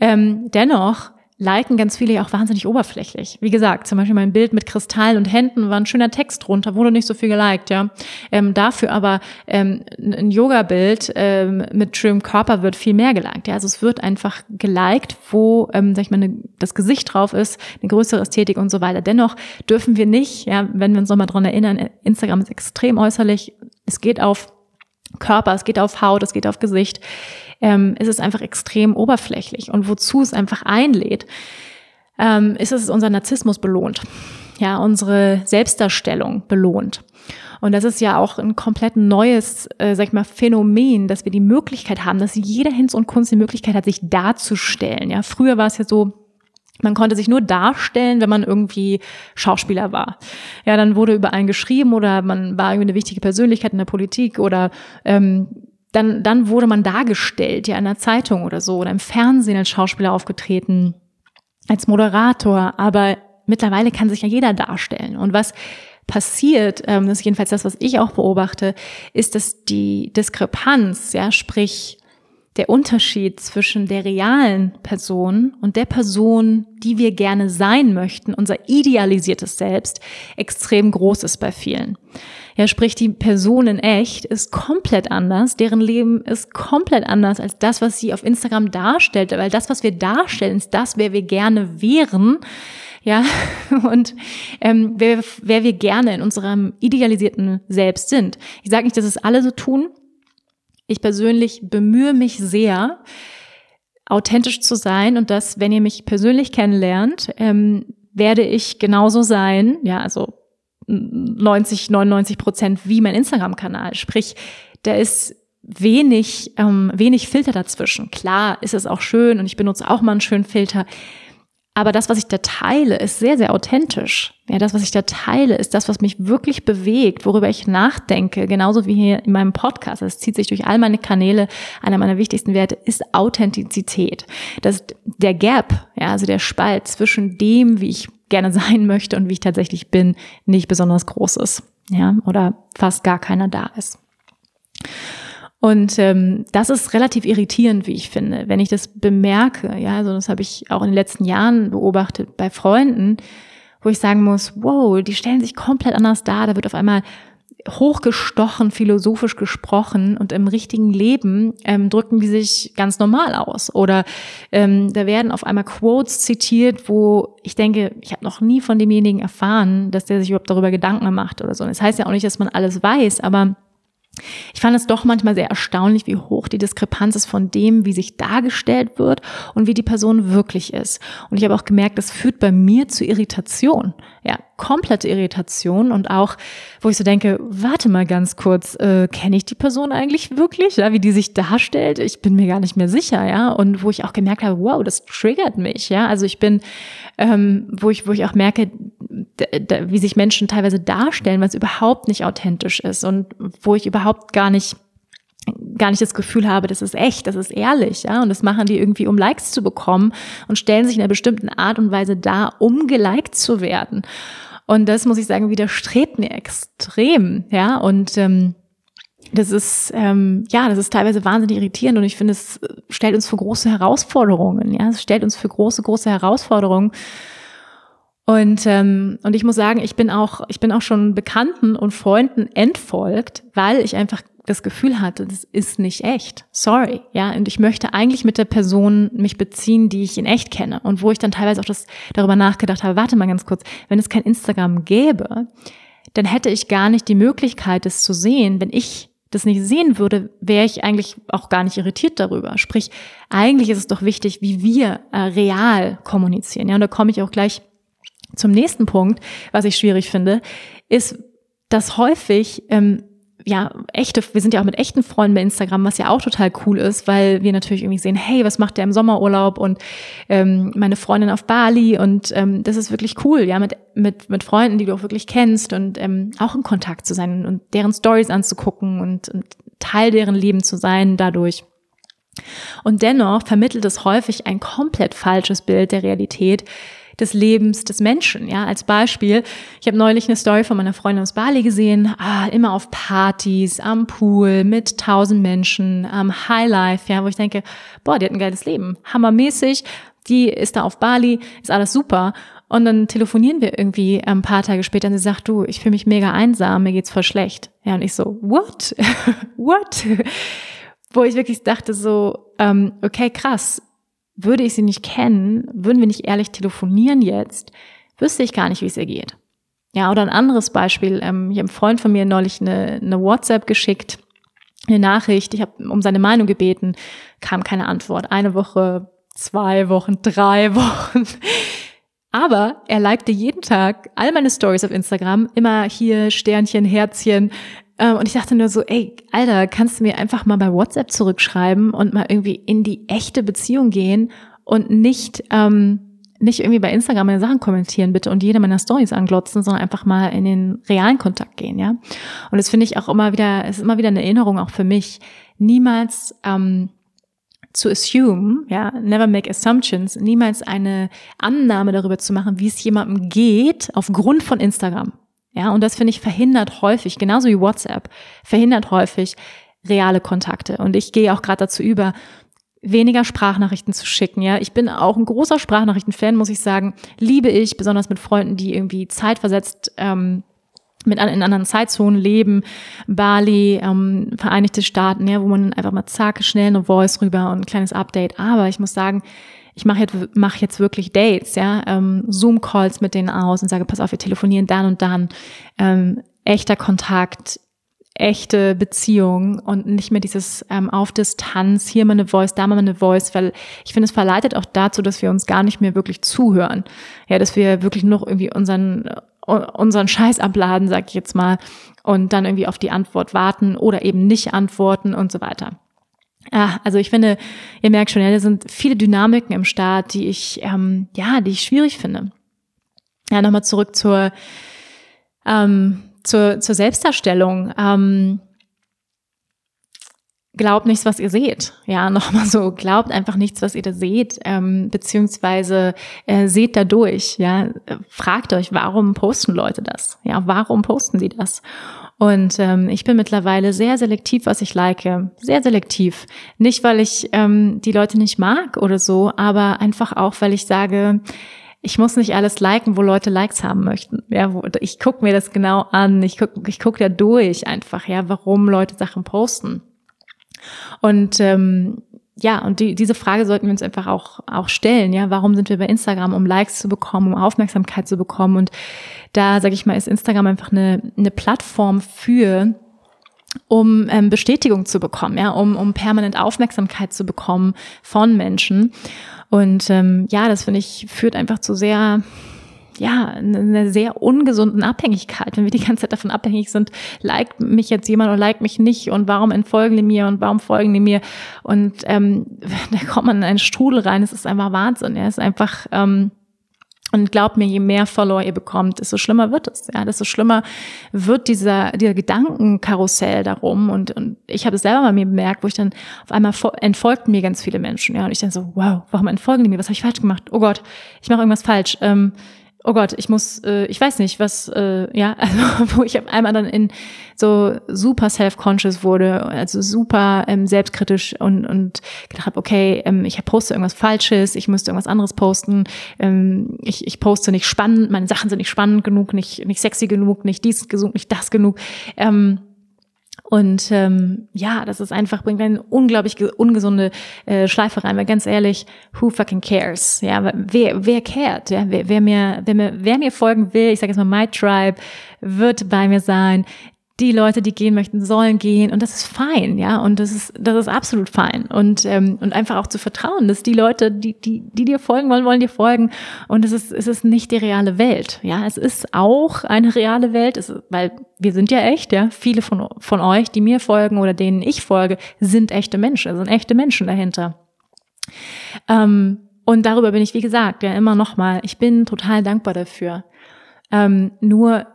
Ähm, dennoch liken ganz viele ja auch wahnsinnig oberflächlich. Wie gesagt, zum Beispiel mein Bild mit Kristallen und Händen war ein schöner Text drunter, wurde nicht so viel geliked, ja. Ähm, dafür aber ähm, ein Yoga-Bild ähm, mit schönem Körper wird viel mehr geliked. Ja, also es wird einfach geliked, wo, ähm, sag ich mal, ne, das Gesicht drauf ist, eine größere Ästhetik und so weiter. Dennoch dürfen wir nicht, ja, wenn wir uns nochmal dran erinnern, Instagram ist extrem äußerlich. Es geht auf Körper, es geht auf Haut, es geht auf Gesicht ähm, ist es einfach extrem oberflächlich. Und wozu es einfach einlädt, ähm, ist es unser Narzissmus belohnt. Ja, unsere Selbstdarstellung belohnt. Und das ist ja auch ein komplett neues, äh, sag ich mal, Phänomen, dass wir die Möglichkeit haben, dass jeder Hinz und Kunst die Möglichkeit hat, sich darzustellen. Ja, früher war es ja so, man konnte sich nur darstellen, wenn man irgendwie Schauspieler war. Ja, dann wurde über einen geschrieben oder man war irgendwie eine wichtige Persönlichkeit in der Politik oder ähm, dann, dann wurde man dargestellt, ja, in der Zeitung oder so, oder im Fernsehen als Schauspieler aufgetreten, als Moderator, aber mittlerweile kann sich ja jeder darstellen. Und was passiert, ähm, das ist jedenfalls das, was ich auch beobachte, ist, dass die Diskrepanz, ja, sprich der Unterschied zwischen der realen Person und der Person, die wir gerne sein möchten, unser idealisiertes Selbst, extrem groß ist bei vielen. Ja, sprich, die Person in echt ist komplett anders, deren Leben ist komplett anders als das, was sie auf Instagram darstellt, weil das, was wir darstellen, ist das, wer wir gerne wären. Ja, und ähm, wer, wer wir gerne in unserem idealisierten Selbst sind. Ich sage nicht, dass es alle so tun. Ich persönlich bemühe mich sehr, authentisch zu sein und dass, wenn ihr mich persönlich kennenlernt, ähm, werde ich genauso sein, ja, also 90, 99 Prozent wie mein Instagram-Kanal. Sprich, da ist wenig, ähm, wenig Filter dazwischen. Klar ist es auch schön und ich benutze auch mal einen schönen Filter. Aber das, was ich da teile, ist sehr, sehr authentisch. Ja, das, was ich da teile, ist das, was mich wirklich bewegt, worüber ich nachdenke, genauso wie hier in meinem Podcast. Es zieht sich durch all meine Kanäle. Einer meiner wichtigsten Werte ist Authentizität. Das der Gap, ja, also der Spalt zwischen dem, wie ich gerne sein möchte und wie ich tatsächlich bin, nicht besonders groß ist. Ja, oder fast gar keiner da ist. Und ähm, das ist relativ irritierend, wie ich finde, wenn ich das bemerke. Ja, also das habe ich auch in den letzten Jahren beobachtet bei Freunden, wo ich sagen muss, wow, die stellen sich komplett anders dar. Da wird auf einmal hochgestochen, philosophisch gesprochen und im richtigen Leben ähm, drücken die sich ganz normal aus. Oder ähm, da werden auf einmal Quotes zitiert, wo ich denke, ich habe noch nie von demjenigen erfahren, dass der sich überhaupt darüber Gedanken macht oder so. Und das heißt ja auch nicht, dass man alles weiß, aber ich fand es doch manchmal sehr erstaunlich, wie hoch die Diskrepanz ist von dem, wie sich dargestellt wird und wie die Person wirklich ist. Und ich habe auch gemerkt, das führt bei mir zu Irritation. Ja, komplette Irritation und auch, wo ich so denke, warte mal ganz kurz, äh, kenne ich die Person eigentlich wirklich, ja, wie die sich darstellt? Ich bin mir gar nicht mehr sicher, ja. Und wo ich auch gemerkt habe, wow, das triggert mich, ja. Also ich bin, ähm, wo ich, wo ich auch merke, wie sich Menschen teilweise darstellen, was überhaupt nicht authentisch ist und wo ich überhaupt gar nicht gar nicht das Gefühl habe, das ist echt, das ist ehrlich, ja, und das machen die irgendwie, um Likes zu bekommen und stellen sich in einer bestimmten Art und Weise dar, um geliked zu werden. Und das muss ich sagen, widerstrebt mir extrem, ja, und ähm, das ist ähm, ja, das ist teilweise wahnsinnig irritierend und ich finde, es stellt uns vor große Herausforderungen, ja, es stellt uns für große, große Herausforderungen und, ähm, und ich muss sagen, ich bin auch, ich bin auch schon Bekannten und Freunden entfolgt, weil ich einfach das Gefühl hatte, das ist nicht echt. Sorry. Ja, und ich möchte eigentlich mit der Person mich beziehen, die ich in echt kenne. Und wo ich dann teilweise auch das darüber nachgedacht habe, warte mal ganz kurz, wenn es kein Instagram gäbe, dann hätte ich gar nicht die Möglichkeit, das zu sehen. Wenn ich das nicht sehen würde, wäre ich eigentlich auch gar nicht irritiert darüber. Sprich, eigentlich ist es doch wichtig, wie wir äh, real kommunizieren. Ja, und da komme ich auch gleich zum nächsten Punkt, was ich schwierig finde, ist, dass häufig ähm, ja, echte, wir sind ja auch mit echten Freunden bei Instagram, was ja auch total cool ist, weil wir natürlich irgendwie sehen, hey, was macht der im Sommerurlaub und ähm, meine Freundin auf Bali und ähm, das ist wirklich cool, ja, mit, mit, mit Freunden, die du auch wirklich kennst und ähm, auch in Kontakt zu sein und deren Stories anzugucken und, und Teil deren Leben zu sein dadurch. Und dennoch vermittelt es häufig ein komplett falsches Bild der Realität, des Lebens des Menschen. Ja, als Beispiel, ich habe neulich eine Story von meiner Freundin aus Bali gesehen, ah, immer auf Partys, am Pool, mit tausend Menschen, am Highlife, ja, wo ich denke, boah, die hat ein geiles Leben, hammermäßig, die ist da auf Bali, ist alles super. Und dann telefonieren wir irgendwie ein paar Tage später und sie sagt, du, ich fühle mich mega einsam, mir geht's voll schlecht. Ja, und ich so, what? what? Wo ich wirklich dachte so, ähm, okay, krass, würde ich sie nicht kennen, würden wir nicht ehrlich telefonieren jetzt, wüsste ich gar nicht, wie es ihr geht. Ja, oder ein anderes Beispiel. Ähm, ich habe einem Freund von mir neulich eine, eine WhatsApp geschickt, eine Nachricht. Ich habe um seine Meinung gebeten, kam keine Antwort. Eine Woche, zwei Wochen, drei Wochen. Aber er likte jeden Tag all meine Stories auf Instagram, immer hier Sternchen, Herzchen, und ich dachte nur so, ey, Alter, kannst du mir einfach mal bei WhatsApp zurückschreiben und mal irgendwie in die echte Beziehung gehen und nicht, ähm, nicht irgendwie bei Instagram meine Sachen kommentieren bitte und jede meiner Stories anglotzen, sondern einfach mal in den realen Kontakt gehen, ja. Und das finde ich auch immer wieder, es ist immer wieder eine Erinnerung auch für mich, niemals ähm, zu assume, ja, never make assumptions, niemals eine Annahme darüber zu machen, wie es jemandem geht aufgrund von Instagram. Ja, und das finde ich verhindert häufig, genauso wie WhatsApp, verhindert häufig reale Kontakte. Und ich gehe auch gerade dazu über, weniger Sprachnachrichten zu schicken. Ja, ich bin auch ein großer Sprachnachrichten-Fan, muss ich sagen. Liebe ich, besonders mit Freunden, die irgendwie zeitversetzt ähm, mit in anderen Zeitzonen leben, Bali, ähm, Vereinigte Staaten, ja, wo man einfach mal zack, schnell eine Voice rüber und ein kleines Update. Aber ich muss sagen, ich mache jetzt, mach jetzt wirklich Dates, ja, ähm, Zoom-Calls mit denen aus und sage, pass auf, wir telefonieren dann und dann. Ähm, echter Kontakt, echte Beziehung und nicht mehr dieses ähm, auf Distanz, hier mal eine Voice, da mal eine Voice, weil ich finde, es verleitet auch dazu, dass wir uns gar nicht mehr wirklich zuhören. Ja, dass wir wirklich noch irgendwie unseren unseren Scheiß abladen, sag ich jetzt mal, und dann irgendwie auf die Antwort warten oder eben nicht antworten und so weiter. Ja, also ich finde, ihr merkt schon, ja, da sind viele Dynamiken im Staat, die ich, ähm, ja, die ich schwierig finde. Ja, nochmal zurück zur, ähm, zur, zur Selbstdarstellung. Ähm, glaubt nichts, was ihr seht. Ja, nochmal so, glaubt einfach nichts, was ihr da seht, ähm, beziehungsweise äh, seht da durch. Ja, fragt euch, warum posten Leute das? Ja, warum posten sie das? Und ähm, ich bin mittlerweile sehr selektiv, was ich like. Sehr selektiv. Nicht, weil ich ähm, die Leute nicht mag oder so, aber einfach auch, weil ich sage, ich muss nicht alles liken, wo Leute Likes haben möchten. Ja, wo, ich gucke mir das genau an. Ich gucke ich guck da durch einfach, ja, warum Leute Sachen posten. Und ähm, ja, und die, diese Frage sollten wir uns einfach auch, auch stellen. Ja, warum sind wir bei Instagram, um Likes zu bekommen, um Aufmerksamkeit zu bekommen? Und da, sage ich mal, ist Instagram einfach eine, eine Plattform für, um ähm, Bestätigung zu bekommen, ja, um, um permanent Aufmerksamkeit zu bekommen von Menschen. Und ähm, ja, das finde ich führt einfach zu sehr ja, einer sehr ungesunden Abhängigkeit, wenn wir die ganze Zeit davon abhängig sind, liked mich jetzt jemand oder liked mich nicht und warum entfolgen die mir und warum folgen die mir und ähm, da kommt man in einen Strudel rein, es ist einfach Wahnsinn, ja, es ist einfach ähm, und glaubt mir, je mehr Follower ihr bekommt, desto schlimmer wird es. Ja, desto schlimmer wird dieser, dieser Gedankenkarussell darum. Und, und ich habe es selber bei mir bemerkt, wo ich dann auf einmal entfolgten mir ganz viele Menschen. Ja, und ich dann so, wow, warum entfolgen die mir? Was habe ich falsch gemacht? Oh Gott, ich mache irgendwas falsch. Ähm, oh Gott, ich muss, äh, ich weiß nicht, was, äh, ja, also wo ich auf einmal dann in so super self-conscious wurde, also super ähm, selbstkritisch und, und gedacht habe, okay, ähm, ich poste irgendwas Falsches, ich müsste irgendwas anderes posten, ähm, ich, ich poste nicht spannend, meine Sachen sind nicht spannend genug, nicht, nicht sexy genug, nicht dies genug, nicht das genug. Ähm, und ähm, ja, das ist einfach, bringt eine unglaublich ungesunde äh, Schleife rein, weil ganz ehrlich, who fucking cares? Ja, wer, wer cared? Ja, wer, wer, mir, wer, mir, wer mir folgen will, ich sage jetzt mal, my tribe, wird bei mir sein die Leute, die gehen möchten, sollen gehen. Und das ist fein, ja, und das ist das ist absolut fein. Und ähm, und einfach auch zu vertrauen, dass die Leute, die die die dir folgen wollen, wollen dir folgen. Und es ist es ist nicht die reale Welt, ja, es ist auch eine reale Welt, es weil wir sind ja echt, ja, viele von von euch, die mir folgen oder denen ich folge, sind echte Menschen, sind echte Menschen dahinter. Ähm, und darüber bin ich, wie gesagt, ja immer noch mal, ich bin total dankbar dafür. Ähm, nur,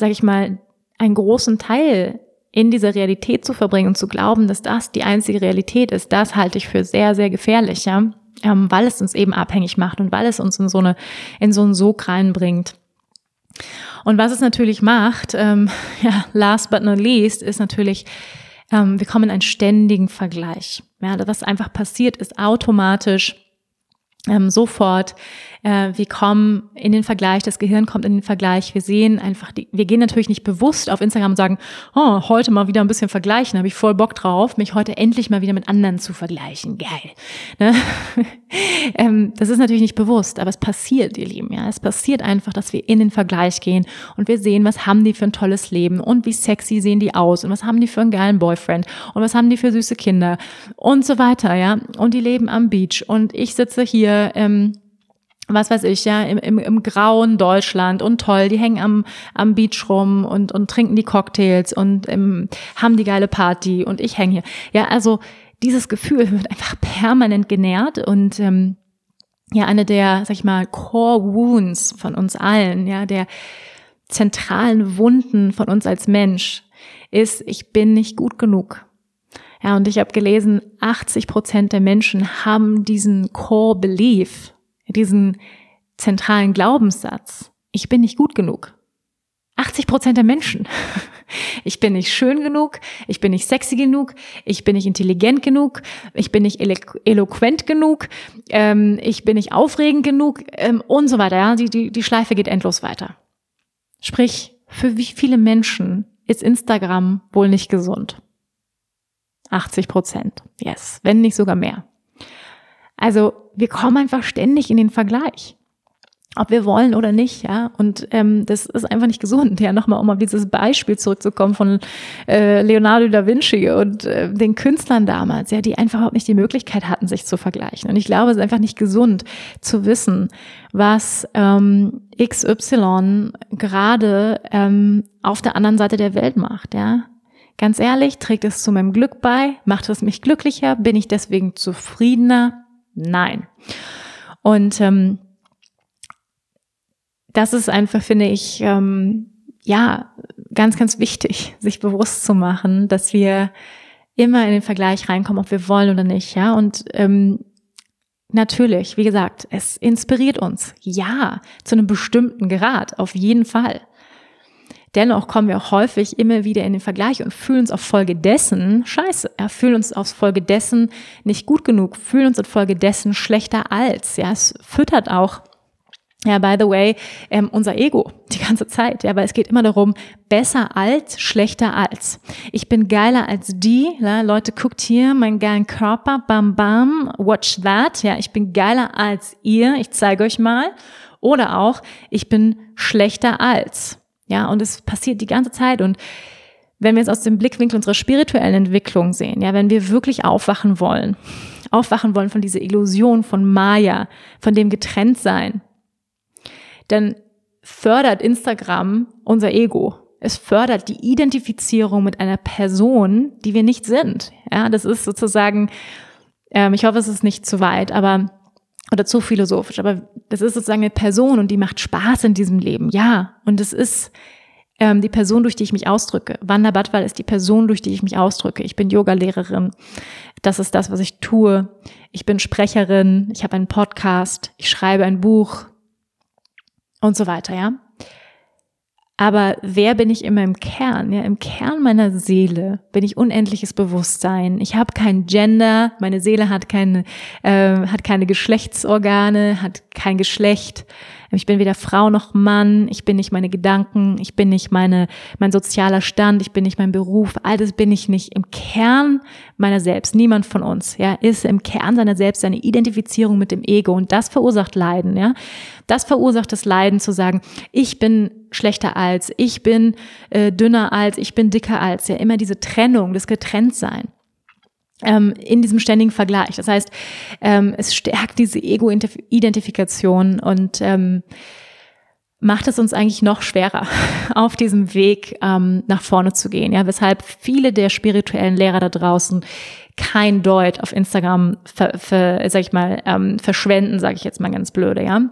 sag ich mal, einen großen Teil in dieser Realität zu verbringen und zu glauben, dass das die einzige Realität ist, das halte ich für sehr, sehr gefährlich, ja, ähm, weil es uns eben abhängig macht und weil es uns in so eine, in so einen Sog reinbringt. Und was es natürlich macht, ähm, ja, last but not least, ist natürlich, ähm, wir kommen in einen ständigen Vergleich. Ja, was einfach passiert, ist automatisch ähm, sofort äh, wir kommen in den Vergleich, das Gehirn kommt in den Vergleich, wir sehen einfach, die, wir gehen natürlich nicht bewusst auf Instagram und sagen, oh, heute mal wieder ein bisschen vergleichen, habe ich voll Bock drauf, mich heute endlich mal wieder mit anderen zu vergleichen, geil. Ne? ähm, das ist natürlich nicht bewusst, aber es passiert, ihr Lieben, ja, es passiert einfach, dass wir in den Vergleich gehen und wir sehen, was haben die für ein tolles Leben und wie sexy sehen die aus und was haben die für einen geilen Boyfriend und was haben die für süße Kinder und so weiter, ja, und die leben am Beach und ich sitze hier, ähm, was weiß ich, ja, im, im, im grauen Deutschland und toll, die hängen am, am Beach rum und, und trinken die Cocktails und ähm, haben die geile Party und ich hänge hier. Ja, also dieses Gefühl wird einfach permanent genährt und ähm, ja, eine der, sag ich mal, Core Wounds von uns allen, ja, der zentralen Wunden von uns als Mensch ist, ich bin nicht gut genug. Ja, und ich habe gelesen, 80 Prozent der Menschen haben diesen Core Belief, diesen zentralen Glaubenssatz, ich bin nicht gut genug. 80 Prozent der Menschen. Ich bin nicht schön genug, ich bin nicht sexy genug, ich bin nicht intelligent genug, ich bin nicht elo eloquent genug, ähm, ich bin nicht aufregend genug ähm, und so weiter. Ja? Die, die, die Schleife geht endlos weiter. Sprich, für wie viele Menschen ist Instagram wohl nicht gesund? 80 Prozent. Yes, wenn nicht sogar mehr. Also wir kommen einfach ständig in den Vergleich. Ob wir wollen oder nicht, ja. Und ähm, das ist einfach nicht gesund. Ja, nochmal, um auf dieses Beispiel zurückzukommen von äh, Leonardo da Vinci und äh, den Künstlern damals, ja, die einfach überhaupt nicht die Möglichkeit hatten, sich zu vergleichen. Und ich glaube, es ist einfach nicht gesund zu wissen, was ähm, XY gerade ähm, auf der anderen Seite der Welt macht, ja. Ganz ehrlich, trägt es zu meinem Glück bei? Macht es mich glücklicher? Bin ich deswegen zufriedener? Nein. Und ähm, das ist einfach, finde ich, ähm, ja, ganz, ganz wichtig, sich bewusst zu machen, dass wir immer in den Vergleich reinkommen, ob wir wollen oder nicht, ja. Und ähm, natürlich, wie gesagt, es inspiriert uns, ja, zu einem bestimmten Grad, auf jeden Fall. Dennoch kommen wir auch häufig immer wieder in den Vergleich und fühlen uns auf Folge dessen scheiße, ja, fühlen uns auf Folge dessen nicht gut genug, fühlen uns auf Folge dessen schlechter als, ja, es füttert auch Ja, by the way, ähm, unser Ego die ganze Zeit, ja, weil es geht immer darum, besser als, schlechter als. Ich bin geiler als die, ja, Leute, guckt hier meinen geilen Körper, bam bam, watch that, ja, ich bin geiler als ihr, ich zeige euch mal. Oder auch, ich bin schlechter als, ja, und es passiert die ganze Zeit und wenn wir es aus dem Blickwinkel unserer spirituellen Entwicklung sehen, ja, wenn wir wirklich aufwachen wollen, aufwachen wollen von dieser Illusion von Maya, von dem Getrenntsein, dann fördert Instagram unser Ego. Es fördert die Identifizierung mit einer Person, die wir nicht sind. Ja, das ist sozusagen, ähm, ich hoffe, es ist nicht zu weit, aber oder zu philosophisch, aber das ist sozusagen eine Person und die macht Spaß in diesem Leben. Ja, und es ist ähm, die Person, durch die ich mich ausdrücke. Wanda Badwal ist die Person, durch die ich mich ausdrücke. Ich bin Yogalehrerin. Das ist das, was ich tue. Ich bin Sprecherin. Ich habe einen Podcast. Ich schreibe ein Buch und so weiter, ja. Aber wer bin ich immer im Kern? Ja, im Kern meiner Seele bin ich unendliches Bewusstsein. Ich habe kein Gender, meine Seele hat keine, äh, hat keine Geschlechtsorgane, hat kein Geschlecht. Ich bin weder Frau noch Mann, ich bin nicht meine Gedanken, ich bin nicht meine, mein sozialer Stand, ich bin nicht mein Beruf, all das bin ich nicht im Kern meiner selbst. Niemand von uns, ja, ist im Kern seiner selbst seine Identifizierung mit dem Ego und das verursacht Leiden, ja. Das verursacht das Leiden zu sagen, ich bin schlechter als, ich bin äh, dünner als, ich bin dicker als, ja, immer diese Trennung, das Getrenntsein in diesem ständigen Vergleich. Das heißt, ähm, es stärkt diese Ego-Identifikation und ähm, macht es uns eigentlich noch schwerer, auf diesem Weg ähm, nach vorne zu gehen. Ja, weshalb viele der spirituellen Lehrer da draußen kein Deut auf Instagram, ver, ver, sag ich mal, ähm, verschwenden, sage ich jetzt mal ganz blöde, ja.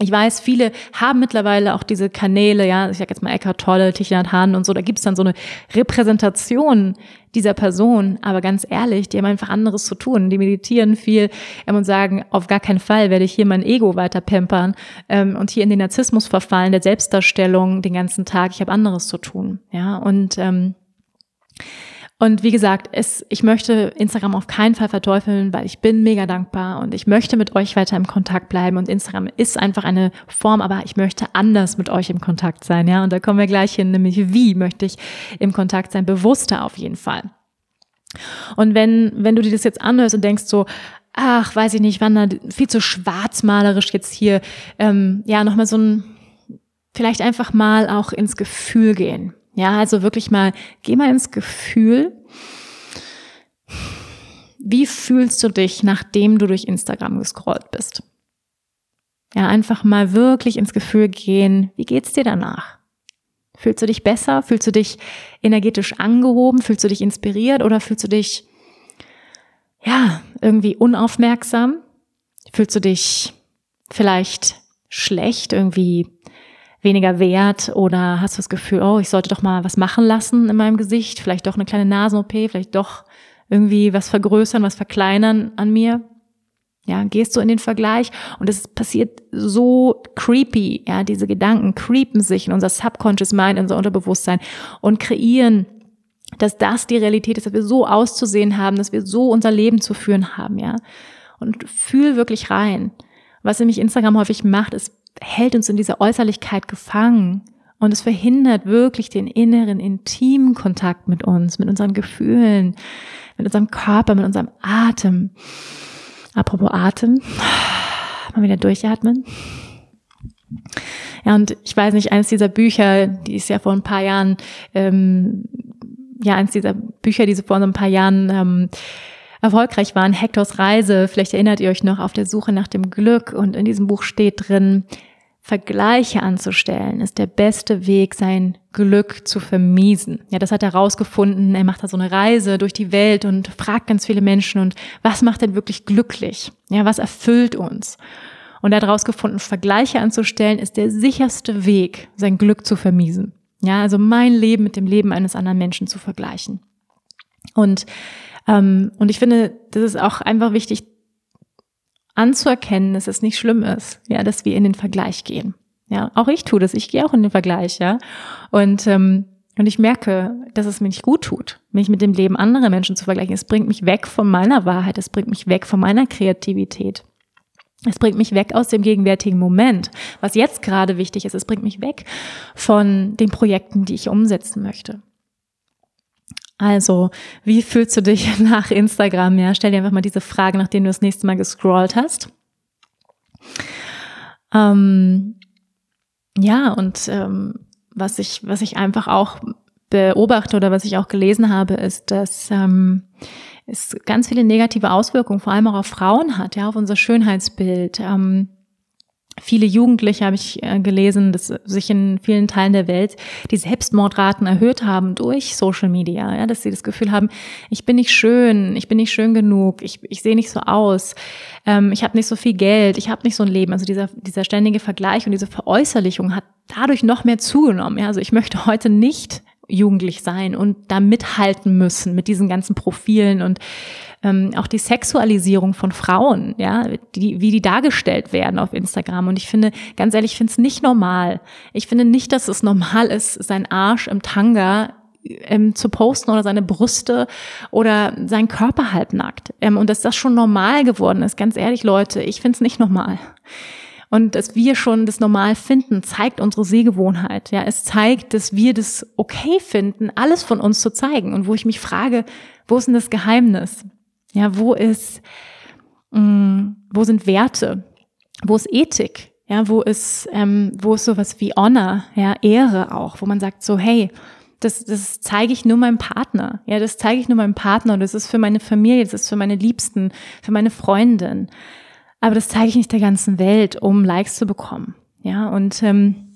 Ich weiß, viele haben mittlerweile auch diese Kanäle, ja, ich sag jetzt mal Eckhart Tolle, Tichinat Hahn und so, da gibt's dann so eine Repräsentation dieser Person, aber ganz ehrlich, die haben einfach anderes zu tun. Die meditieren viel ähm, und sagen, auf gar keinen Fall werde ich hier mein Ego weiter pampern ähm, und hier in den Narzissmus verfallen, der Selbstdarstellung den ganzen Tag. Ich habe anderes zu tun, ja, und ähm, und wie gesagt, es, ich möchte Instagram auf keinen Fall verteufeln, weil ich bin mega dankbar und ich möchte mit euch weiter im Kontakt bleiben und Instagram ist einfach eine Form, aber ich möchte anders mit euch im Kontakt sein, ja. Und da kommen wir gleich hin, nämlich wie möchte ich im Kontakt sein, bewusster auf jeden Fall. Und wenn, wenn du dir das jetzt anhörst und denkst so, ach, weiß ich nicht, wann da viel zu schwarzmalerisch jetzt hier, ähm, ja, nochmal so ein, vielleicht einfach mal auch ins Gefühl gehen. Ja, also wirklich mal, geh mal ins Gefühl. Wie fühlst du dich, nachdem du durch Instagram gescrollt bist? Ja, einfach mal wirklich ins Gefühl gehen. Wie geht's dir danach? Fühlst du dich besser? Fühlst du dich energetisch angehoben? Fühlst du dich inspiriert oder fühlst du dich, ja, irgendwie unaufmerksam? Fühlst du dich vielleicht schlecht, irgendwie weniger wert oder hast du das Gefühl, oh, ich sollte doch mal was machen lassen in meinem Gesicht, vielleicht doch eine kleine Nasen-OP, vielleicht doch irgendwie was vergrößern, was verkleinern an mir? Ja, gehst du in den Vergleich und es passiert so creepy, ja, diese Gedanken creepen sich in unser Subconscious Mind, in unser Unterbewusstsein und kreieren, dass das die Realität ist, dass wir so auszusehen haben, dass wir so unser Leben zu führen haben, ja. Und fühl wirklich rein. Was nämlich Instagram häufig macht, ist hält uns in dieser Äußerlichkeit gefangen und es verhindert wirklich den inneren, intimen Kontakt mit uns, mit unseren Gefühlen, mit unserem Körper, mit unserem Atem. Apropos Atem, mal wieder durchatmen. Ja, und ich weiß nicht, eines dieser Bücher, die ist ja vor ein paar Jahren, ähm, ja, eines dieser Bücher, die so vor ein paar Jahren ähm, erfolgreich waren, Hektors Reise, vielleicht erinnert ihr euch noch, auf der Suche nach dem Glück. Und in diesem Buch steht drin, Vergleiche anzustellen, ist der beste Weg, sein Glück zu vermiesen. Ja, das hat er rausgefunden. Er macht da so eine Reise durch die Welt und fragt ganz viele Menschen und was macht denn wirklich glücklich? Ja, was erfüllt uns? Und er hat rausgefunden, Vergleiche anzustellen ist der sicherste Weg, sein Glück zu vermiesen. Ja, also mein Leben mit dem Leben eines anderen Menschen zu vergleichen. Und, ähm, und ich finde, das ist auch einfach wichtig anzuerkennen, dass es nicht schlimm ist, ja, dass wir in den Vergleich gehen. Ja, auch ich tue das, ich gehe auch in den Vergleich, ja. Und, ähm, und ich merke, dass es mir nicht gut tut, mich mit dem Leben anderer Menschen zu vergleichen. Es bringt mich weg von meiner Wahrheit, es bringt mich weg von meiner Kreativität. Es bringt mich weg aus dem gegenwärtigen Moment. Was jetzt gerade wichtig ist, es bringt mich weg von den Projekten, die ich umsetzen möchte. Also, wie fühlst du dich nach Instagram? Ja, stell dir einfach mal diese Frage, nachdem du das nächste Mal gescrollt hast. Ähm, ja, und ähm, was ich, was ich einfach auch beobachte oder was ich auch gelesen habe, ist, dass ähm, es ganz viele negative Auswirkungen, vor allem auch auf Frauen hat, ja, auf unser Schönheitsbild. Ähm, viele Jugendliche habe ich äh, gelesen, dass sich in vielen Teilen der Welt die Selbstmordraten erhöht haben durch Social Media, ja, dass sie das Gefühl haben, ich bin nicht schön, ich bin nicht schön genug, ich, ich sehe nicht so aus, ähm, ich habe nicht so viel Geld, ich habe nicht so ein Leben. Also dieser, dieser ständige Vergleich und diese Veräußerlichung hat dadurch noch mehr zugenommen. Ja, also ich möchte heute nicht jugendlich sein und da mithalten müssen mit diesen ganzen Profilen und ähm, auch die Sexualisierung von Frauen, ja, die, wie die dargestellt werden auf Instagram. Und ich finde, ganz ehrlich, ich finde es nicht normal. Ich finde nicht, dass es normal ist, sein Arsch im Tanga ähm, zu posten oder seine Brüste oder sein Körper halbnackt. Ähm, und dass das schon normal geworden ist, ganz ehrlich, Leute, ich finde es nicht normal. Und dass wir schon das normal finden, zeigt unsere Sehgewohnheit. Ja, es zeigt, dass wir das okay finden, alles von uns zu zeigen. Und wo ich mich frage, wo ist denn das Geheimnis? Ja, wo ist, mh, mm, wo sind Werte? Wo ist Ethik? Ja, wo ist, ähm, wo ist sowas wie Honor, ja, Ehre auch, wo man sagt so, hey, das, das zeige ich nur meinem Partner. Ja, das zeige ich nur meinem Partner das ist für meine Familie, das ist für meine Liebsten, für meine Freundin. Aber das zeige ich nicht der ganzen Welt, um Likes zu bekommen. Ja, und, ähm,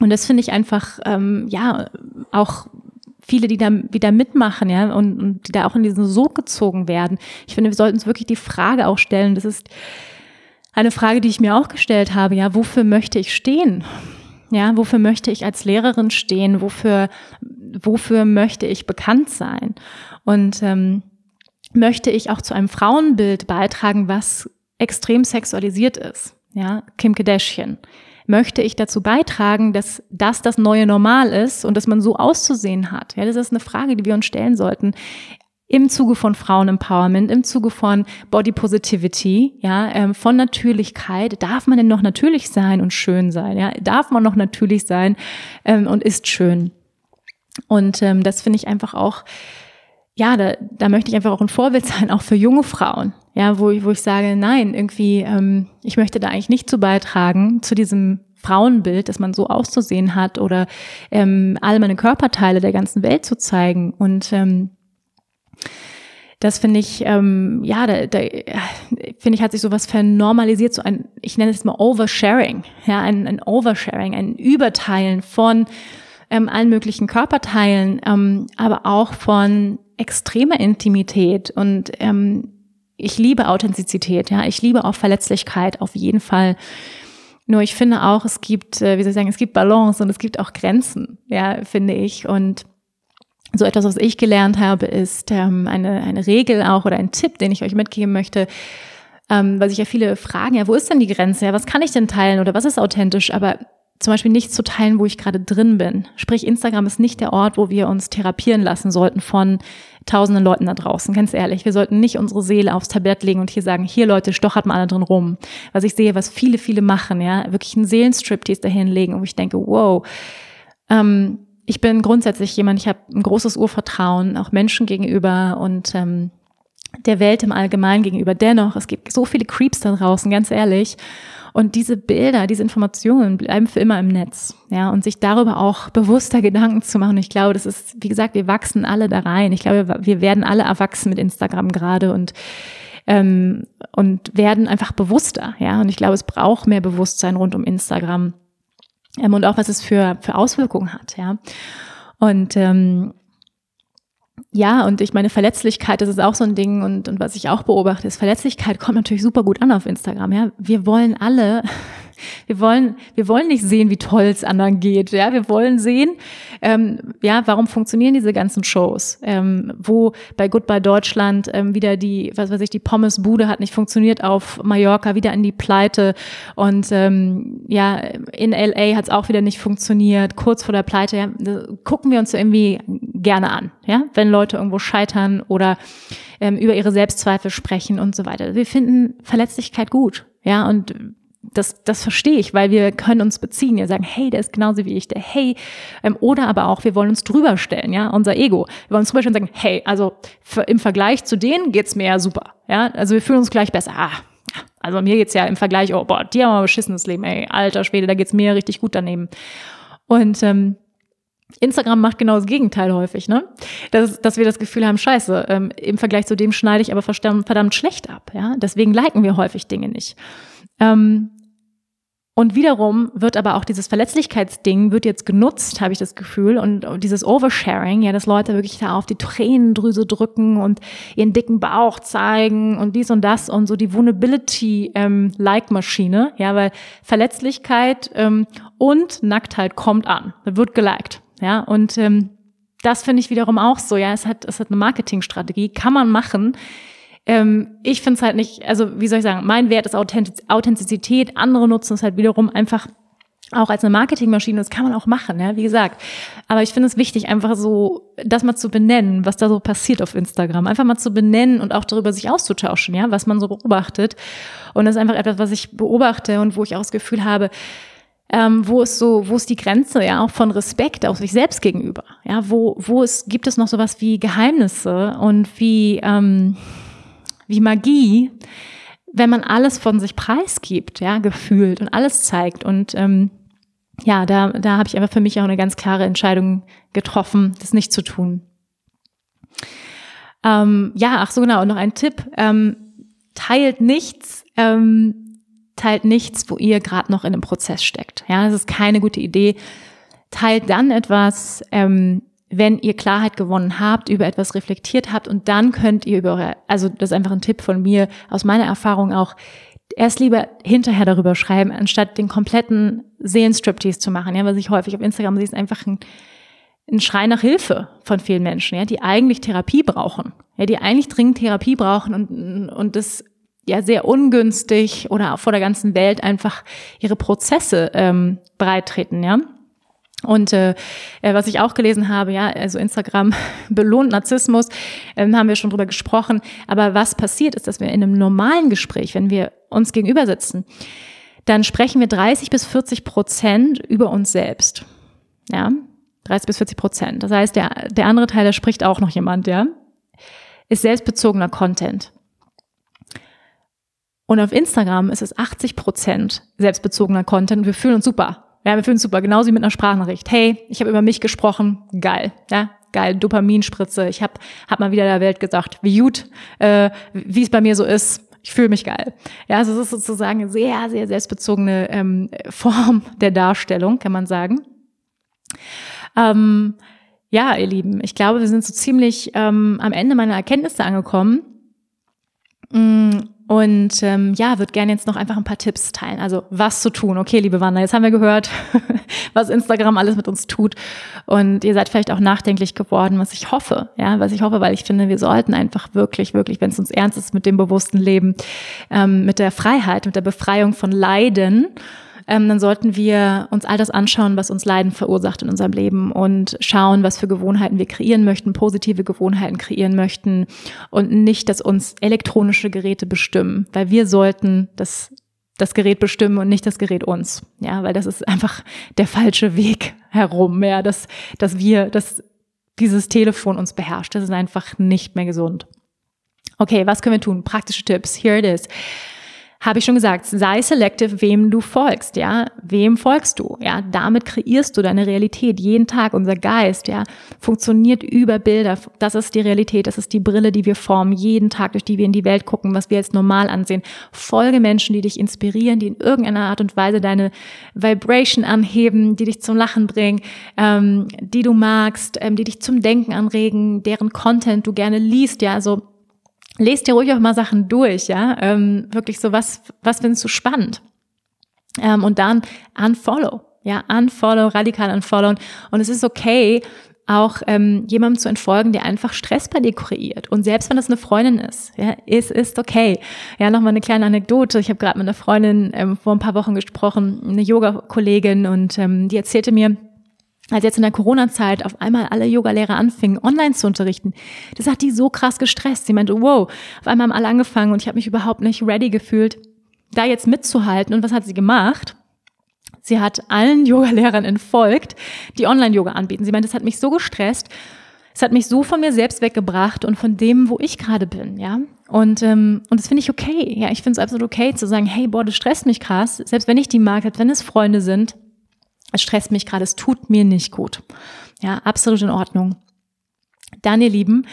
und das finde ich einfach, ähm, ja, auch viele, die da wieder mitmachen, ja, und, und die da auch in diesen Sog gezogen werden. Ich finde, wir sollten uns wirklich die Frage auch stellen, das ist eine Frage, die ich mir auch gestellt habe, ja, wofür möchte ich stehen? Ja, wofür möchte ich als Lehrerin stehen? Wofür, wofür möchte ich bekannt sein? Und ähm, möchte ich auch zu einem Frauenbild beitragen, was extrem sexualisiert ist, ja, Kim Kardashian, möchte ich dazu beitragen, dass das das neue Normal ist und dass man so auszusehen hat? Ja, das ist eine Frage, die wir uns stellen sollten im Zuge von Frauenempowerment, im Zuge von Body Positivity, ja, ähm, von Natürlichkeit. Darf man denn noch natürlich sein und schön sein? Ja, darf man noch natürlich sein ähm, und ist schön? Und ähm, das finde ich einfach auch ja, da, da möchte ich einfach auch ein Vorbild sein, auch für junge Frauen. Ja, wo ich, wo ich sage, nein, irgendwie, ähm, ich möchte da eigentlich nicht zu beitragen, zu diesem Frauenbild, dass man so auszusehen hat oder ähm, all meine Körperteile der ganzen Welt zu zeigen. Und ähm, das finde ich, ähm, ja, da, da finde ich, hat sich sowas vernormalisiert, so ein, ich nenne es mal Oversharing, ja, ein, ein Oversharing, ein Überteilen von ähm, allen möglichen Körperteilen, ähm, aber auch von extremer Intimität und ähm, ich liebe Authentizität, ja, ich liebe auch Verletzlichkeit auf jeden Fall. Nur ich finde auch, es gibt, äh, wie soll ich sagen, es gibt Balance und es gibt auch Grenzen, ja, finde ich. Und so etwas, was ich gelernt habe, ist ähm, eine, eine Regel auch oder ein Tipp, den ich euch mitgeben möchte, ähm, weil sich ja viele fragen, ja, wo ist denn die Grenze? Ja, was kann ich denn teilen oder was ist authentisch? Aber zum Beispiel nichts zu teilen, wo ich gerade drin bin. Sprich, Instagram ist nicht der Ort, wo wir uns therapieren lassen sollten von tausenden Leuten da draußen. Ganz ehrlich, wir sollten nicht unsere Seele aufs Tablett legen und hier sagen, hier Leute, stochert mal alle drin rum. Was ich sehe, was viele, viele machen, ja, wirklich einen Seelenstriptease dahin legen und ich denke, wow, ähm, ich bin grundsätzlich jemand, ich habe ein großes Urvertrauen, auch Menschen gegenüber und ähm, der Welt im Allgemeinen gegenüber. Dennoch, es gibt so viele Creeps da draußen, ganz ehrlich. Und diese Bilder, diese Informationen bleiben für immer im Netz. Ja, und sich darüber auch bewusster Gedanken zu machen. Ich glaube, das ist, wie gesagt, wir wachsen alle da rein. Ich glaube, wir werden alle erwachsen mit Instagram gerade und ähm, und werden einfach bewusster. Ja, und ich glaube, es braucht mehr Bewusstsein rund um Instagram ähm, und auch was es für für Auswirkungen hat. Ja, und ähm, ja, und ich meine, Verletzlichkeit, das ist auch so ein Ding und, und was ich auch beobachte, ist, Verletzlichkeit kommt natürlich super gut an auf Instagram. Ja, wir wollen alle wir wollen, wir wollen nicht sehen, wie toll es anderen geht. Ja, wir wollen sehen, ähm, ja, warum funktionieren diese ganzen Shows? Ähm, wo bei Goodbye Deutschland ähm, wieder die, was weiß ich, die Pommesbude hat nicht funktioniert auf Mallorca, wieder in die Pleite. Und ähm, ja, in LA hat es auch wieder nicht funktioniert, kurz vor der Pleite. Ja, gucken wir uns irgendwie gerne an, ja, wenn Leute irgendwo scheitern oder ähm, über ihre Selbstzweifel sprechen und so weiter. Wir finden Verletzlichkeit gut. Ja, und das, das verstehe ich, weil wir können uns beziehen. Wir sagen, hey, der ist genauso wie ich, der hey. Ähm, oder aber auch, wir wollen uns drüber stellen, ja, unser Ego. Wir wollen uns drüber stellen und sagen, hey, also im Vergleich zu denen geht's mir ja super. Ja, also wir fühlen uns gleich besser. Ah, also mir geht's ja im Vergleich, oh boah, die haben aber beschissenes Leben, ey, alter Schwede, da geht's mir richtig gut daneben. Und ähm, Instagram macht genau das Gegenteil häufig, ne? Dass, dass wir das Gefühl haben, scheiße, ähm, im Vergleich zu dem schneide ich aber verdammt schlecht ab, ja? Deswegen liken wir häufig Dinge nicht. Ähm, und wiederum wird aber auch dieses Verletzlichkeitsding wird jetzt genutzt, habe ich das Gefühl, und, dieses Oversharing, ja, dass Leute wirklich da auf die Tränendrüse drücken und ihren dicken Bauch zeigen und dies und das und so die Vulnerability-Like-Maschine, ähm, ja, weil Verletzlichkeit ähm, und Nacktheit kommt an, wird geliked, ja, und ähm, das finde ich wiederum auch so, ja, es hat, es hat eine Marketingstrategie, kann man machen, ähm, ich finde es halt nicht, also wie soll ich sagen, mein Wert ist Authentizität, andere nutzen es halt wiederum einfach auch als eine Marketingmaschine, das kann man auch machen, ja, wie gesagt. Aber ich finde es wichtig, einfach so das mal zu benennen, was da so passiert auf Instagram. Einfach mal zu benennen und auch darüber sich auszutauschen, ja, was man so beobachtet. Und das ist einfach etwas, was ich beobachte und wo ich auch das Gefühl habe, ähm, wo ist so, wo ist die Grenze, ja, auch von Respekt auf sich selbst gegenüber? Ja, wo, wo ist, gibt es noch sowas wie Geheimnisse und wie, ähm, wie Magie, wenn man alles von sich preisgibt, ja, gefühlt und alles zeigt. Und ähm, ja, da, da habe ich aber für mich auch eine ganz klare Entscheidung getroffen, das nicht zu tun. Ähm, ja, ach so genau, und noch ein Tipp. Ähm, teilt nichts, ähm, teilt nichts, wo ihr gerade noch in einem Prozess steckt. Ja, das ist keine gute Idee. Teilt dann etwas, ähm, wenn ihr Klarheit gewonnen habt, über etwas reflektiert habt und dann könnt ihr über eure, also das ist einfach ein Tipp von mir, aus meiner Erfahrung auch, erst lieber hinterher darüber schreiben, anstatt den kompletten Seelenstriptease zu machen. Ja, was ich häufig auf Instagram sehe, ist einfach ein, ein Schrei nach Hilfe von vielen Menschen, ja, die eigentlich Therapie brauchen, ja, die eigentlich dringend Therapie brauchen und, und das ja sehr ungünstig oder vor der ganzen Welt einfach ihre Prozesse ähm, breitreten, ja. Und äh, äh, was ich auch gelesen habe, ja, also Instagram belohnt Narzissmus, ähm, haben wir schon drüber gesprochen. Aber was passiert ist, dass wir in einem normalen Gespräch, wenn wir uns gegenüber sitzen, dann sprechen wir 30 bis 40 Prozent über uns selbst. Ja, 30 bis 40 Prozent. Das heißt, der, der andere Teil, da spricht auch noch jemand, ja, ist selbstbezogener Content. Und auf Instagram ist es 80 Prozent selbstbezogener Content wir fühlen uns super. Ja, wir fühlen uns super. Genauso wie mit einer Sprachnachricht. Hey, ich habe über mich gesprochen. Geil. Ja, geil. Dopaminspritze. Ich habe hab mal wieder der Welt gesagt, wie gut, äh, wie es bei mir so ist. Ich fühle mich geil. Ja, also es ist sozusagen eine sehr, sehr selbstbezogene ähm, Form der Darstellung, kann man sagen. Ähm, ja, ihr Lieben, ich glaube, wir sind so ziemlich ähm, am Ende meiner Erkenntnisse angekommen. Mm, und ähm, ja, würde gerne jetzt noch einfach ein paar Tipps teilen. Also was zu tun. Okay, liebe Wanda, jetzt haben wir gehört, was Instagram alles mit uns tut. Und ihr seid vielleicht auch nachdenklich geworden, was ich hoffe. Ja, was ich hoffe, weil ich finde, wir sollten einfach wirklich, wirklich, wenn es uns ernst ist mit dem bewussten Leben, ähm, mit der Freiheit, mit der Befreiung von Leiden, ähm, dann sollten wir uns all das anschauen, was uns Leiden verursacht in unserem Leben und schauen, was für Gewohnheiten wir kreieren möchten, positive Gewohnheiten kreieren möchten und nicht, dass uns elektronische Geräte bestimmen, weil wir sollten das das Gerät bestimmen und nicht das Gerät uns. Ja, weil das ist einfach der falsche Weg herum, ja, dass, dass wir, dass dieses Telefon uns beherrscht. Das ist einfach nicht mehr gesund. Okay, was können wir tun? Praktische Tipps. Here it is habe ich schon gesagt, sei selective, wem du folgst, ja, wem folgst du, ja, damit kreierst du deine Realität jeden Tag. Unser Geist, ja, funktioniert über Bilder. Das ist die Realität, das ist die Brille, die wir formen, jeden Tag, durch die wir in die Welt gucken, was wir als normal ansehen. Folge Menschen, die dich inspirieren, die in irgendeiner Art und Weise deine Vibration anheben, die dich zum Lachen bringen, ähm, die du magst, ähm, die dich zum Denken anregen, deren Content du gerne liest, ja, also lest dir ruhig auch mal Sachen durch, ja. Ähm, wirklich so, was, was findest du spannend? Ähm, und dann unfollow, ja, unfollow, radikal unfollow. Und es ist okay, auch ähm, jemandem zu entfolgen, der einfach Stress bei dir kreiert. Und selbst wenn das eine Freundin ist, ja, es ist okay. Ja, nochmal eine kleine Anekdote. Ich habe gerade mit einer Freundin ähm, vor ein paar Wochen gesprochen, eine Yoga-Kollegin, und ähm, die erzählte mir, als jetzt in der Corona-Zeit auf einmal alle Yogalehrer anfingen, online zu unterrichten, das hat die so krass gestresst. Sie meinte, wow, auf einmal haben alle angefangen und ich habe mich überhaupt nicht ready gefühlt, da jetzt mitzuhalten. Und was hat sie gemacht? Sie hat allen Yogalehrern entfolgt, die Online-Yoga anbieten. Sie meint, das hat mich so gestresst. Es hat mich so von mir selbst weggebracht und von dem, wo ich gerade bin, ja. Und, ähm, und das finde ich okay. Ja, ich finde es absolut okay zu sagen, hey, boah, das stresst mich krass. Selbst wenn ich die mag, selbst wenn es Freunde sind, es stresst mich gerade, es tut mir nicht gut. Ja, absolut in Ordnung. Dann, ihr Lieben,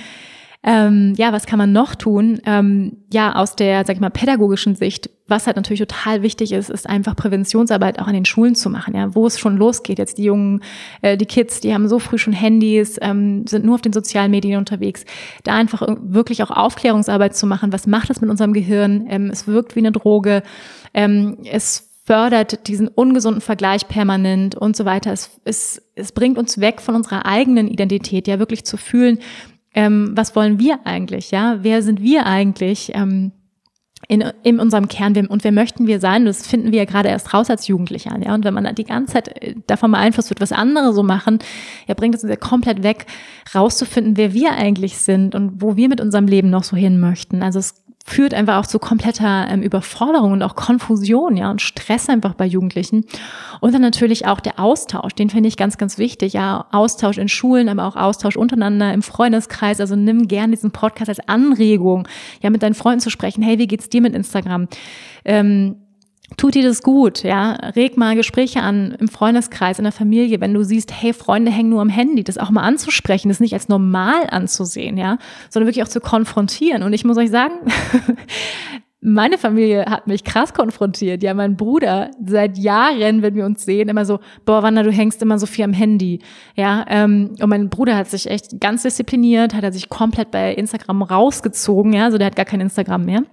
ähm, ja, was kann man noch tun? Ähm, ja, aus der, sag ich mal, pädagogischen Sicht, was halt natürlich total wichtig ist, ist einfach Präventionsarbeit auch an den Schulen zu machen, ja, wo es schon losgeht. Jetzt die Jungen, äh, die Kids, die haben so früh schon Handys, ähm, sind nur auf den sozialen Medien unterwegs. Da einfach wirklich auch Aufklärungsarbeit zu machen. Was macht das mit unserem Gehirn? Ähm, es wirkt wie eine Droge. Ähm, es fördert diesen ungesunden Vergleich permanent und so weiter. Es, es, es bringt uns weg von unserer eigenen Identität, ja wirklich zu fühlen, ähm, was wollen wir eigentlich, ja? Wer sind wir eigentlich? Ähm, in, in unserem Kern und wer möchten wir sein? Das finden wir ja gerade erst raus als Jugendliche an. Ja? Und wenn man die ganze Zeit äh, davon beeinflusst wird, was andere so machen, ja, bringt es uns ja komplett weg, rauszufinden, wer wir eigentlich sind und wo wir mit unserem Leben noch so hin möchten. Also es führt einfach auch zu kompletter ähm, Überforderung und auch Konfusion, ja, und Stress einfach bei Jugendlichen. Und dann natürlich auch der Austausch, den finde ich ganz, ganz wichtig, ja, Austausch in Schulen, aber auch Austausch untereinander im Freundeskreis. Also nimm gern diesen Podcast als Anregung, ja, mit deinen Freunden zu sprechen. Hey, wie geht's dir mit Instagram? Ähm, tut dir das gut, ja, reg mal Gespräche an im Freundeskreis, in der Familie, wenn du siehst, hey, Freunde hängen nur am Handy, das auch mal anzusprechen, das nicht als normal anzusehen, ja, sondern wirklich auch zu konfrontieren. Und ich muss euch sagen, meine Familie hat mich krass konfrontiert. Ja, mein Bruder seit Jahren, wenn wir uns sehen, immer so, boah, Wanda, du hängst immer so viel am Handy. Ja, ähm, und mein Bruder hat sich echt ganz diszipliniert, hat er sich komplett bei Instagram rausgezogen. Ja, also der hat gar kein Instagram mehr.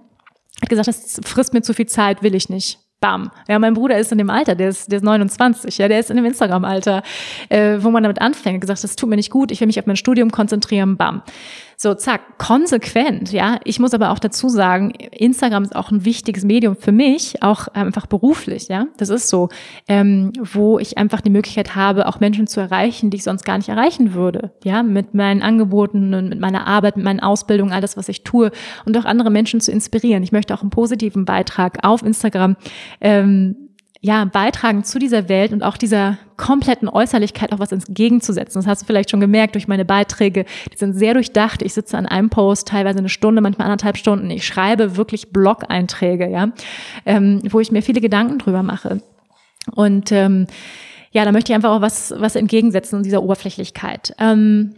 Hat gesagt, das frisst mir zu viel Zeit, will ich nicht. Bam. Ja, mein Bruder ist in dem Alter, der ist, der ist 29, ja, der ist in dem Instagram-Alter, äh, wo man damit anfängt, gesagt, das tut mir nicht gut, ich will mich auf mein Studium konzentrieren, bam. So, zack, konsequent, ja. Ich muss aber auch dazu sagen, Instagram ist auch ein wichtiges Medium für mich, auch einfach beruflich, ja. Das ist so, ähm, wo ich einfach die Möglichkeit habe, auch Menschen zu erreichen, die ich sonst gar nicht erreichen würde, ja, mit meinen Angeboten und mit meiner Arbeit, mit meinen Ausbildungen, all das, was ich tue und auch andere Menschen zu inspirieren. Ich möchte auch einen positiven Beitrag auf Instagram ähm, ja, beitragen zu dieser Welt und auch dieser kompletten Äußerlichkeit auch was entgegenzusetzen. Das hast du vielleicht schon gemerkt durch meine Beiträge. Die sind sehr durchdacht. Ich sitze an einem Post teilweise eine Stunde, manchmal anderthalb Stunden. Ich schreibe wirklich Blog-Einträge, ja, ähm, wo ich mir viele Gedanken drüber mache. Und ähm, ja, da möchte ich einfach auch was, was entgegensetzen dieser Oberflächlichkeit. Ähm,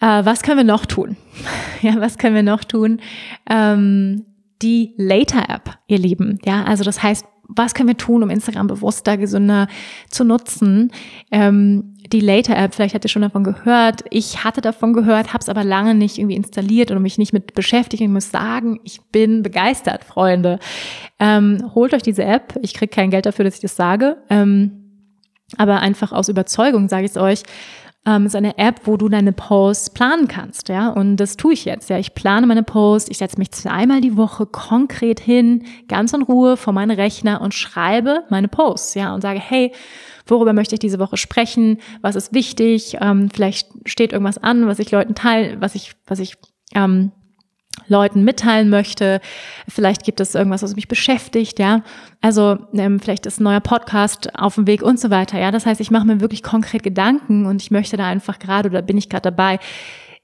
äh, was können wir noch tun? ja, was können wir noch tun? Ähm, die Later-App, ihr Lieben. Ja, also das heißt, was können wir tun, um Instagram bewusster, gesünder zu nutzen? Ähm, die Later-App, vielleicht habt ihr schon davon gehört. Ich hatte davon gehört, habe es aber lange nicht irgendwie installiert oder mich nicht mit beschäftigt. Ich muss sagen, ich bin begeistert, Freunde. Ähm, holt euch diese App. Ich kriege kein Geld dafür, dass ich das sage. Ähm, aber einfach aus Überzeugung sage ich es euch ähm, ist eine App, wo du deine Posts planen kannst, ja. Und das tue ich jetzt, ja. Ich plane meine Posts, ich setze mich zweimal die Woche konkret hin, ganz in Ruhe vor meinen Rechner und schreibe meine Posts, ja, und sage, hey, worüber möchte ich diese Woche sprechen? Was ist wichtig? Ähm, vielleicht steht irgendwas an, was ich Leuten teile, was ich, was ich ähm, Leuten mitteilen möchte. Vielleicht gibt es irgendwas, was mich beschäftigt, ja. Also ähm, vielleicht ist ein neuer Podcast auf dem Weg und so weiter, ja. Das heißt, ich mache mir wirklich konkret Gedanken und ich möchte da einfach gerade oder bin ich gerade dabei,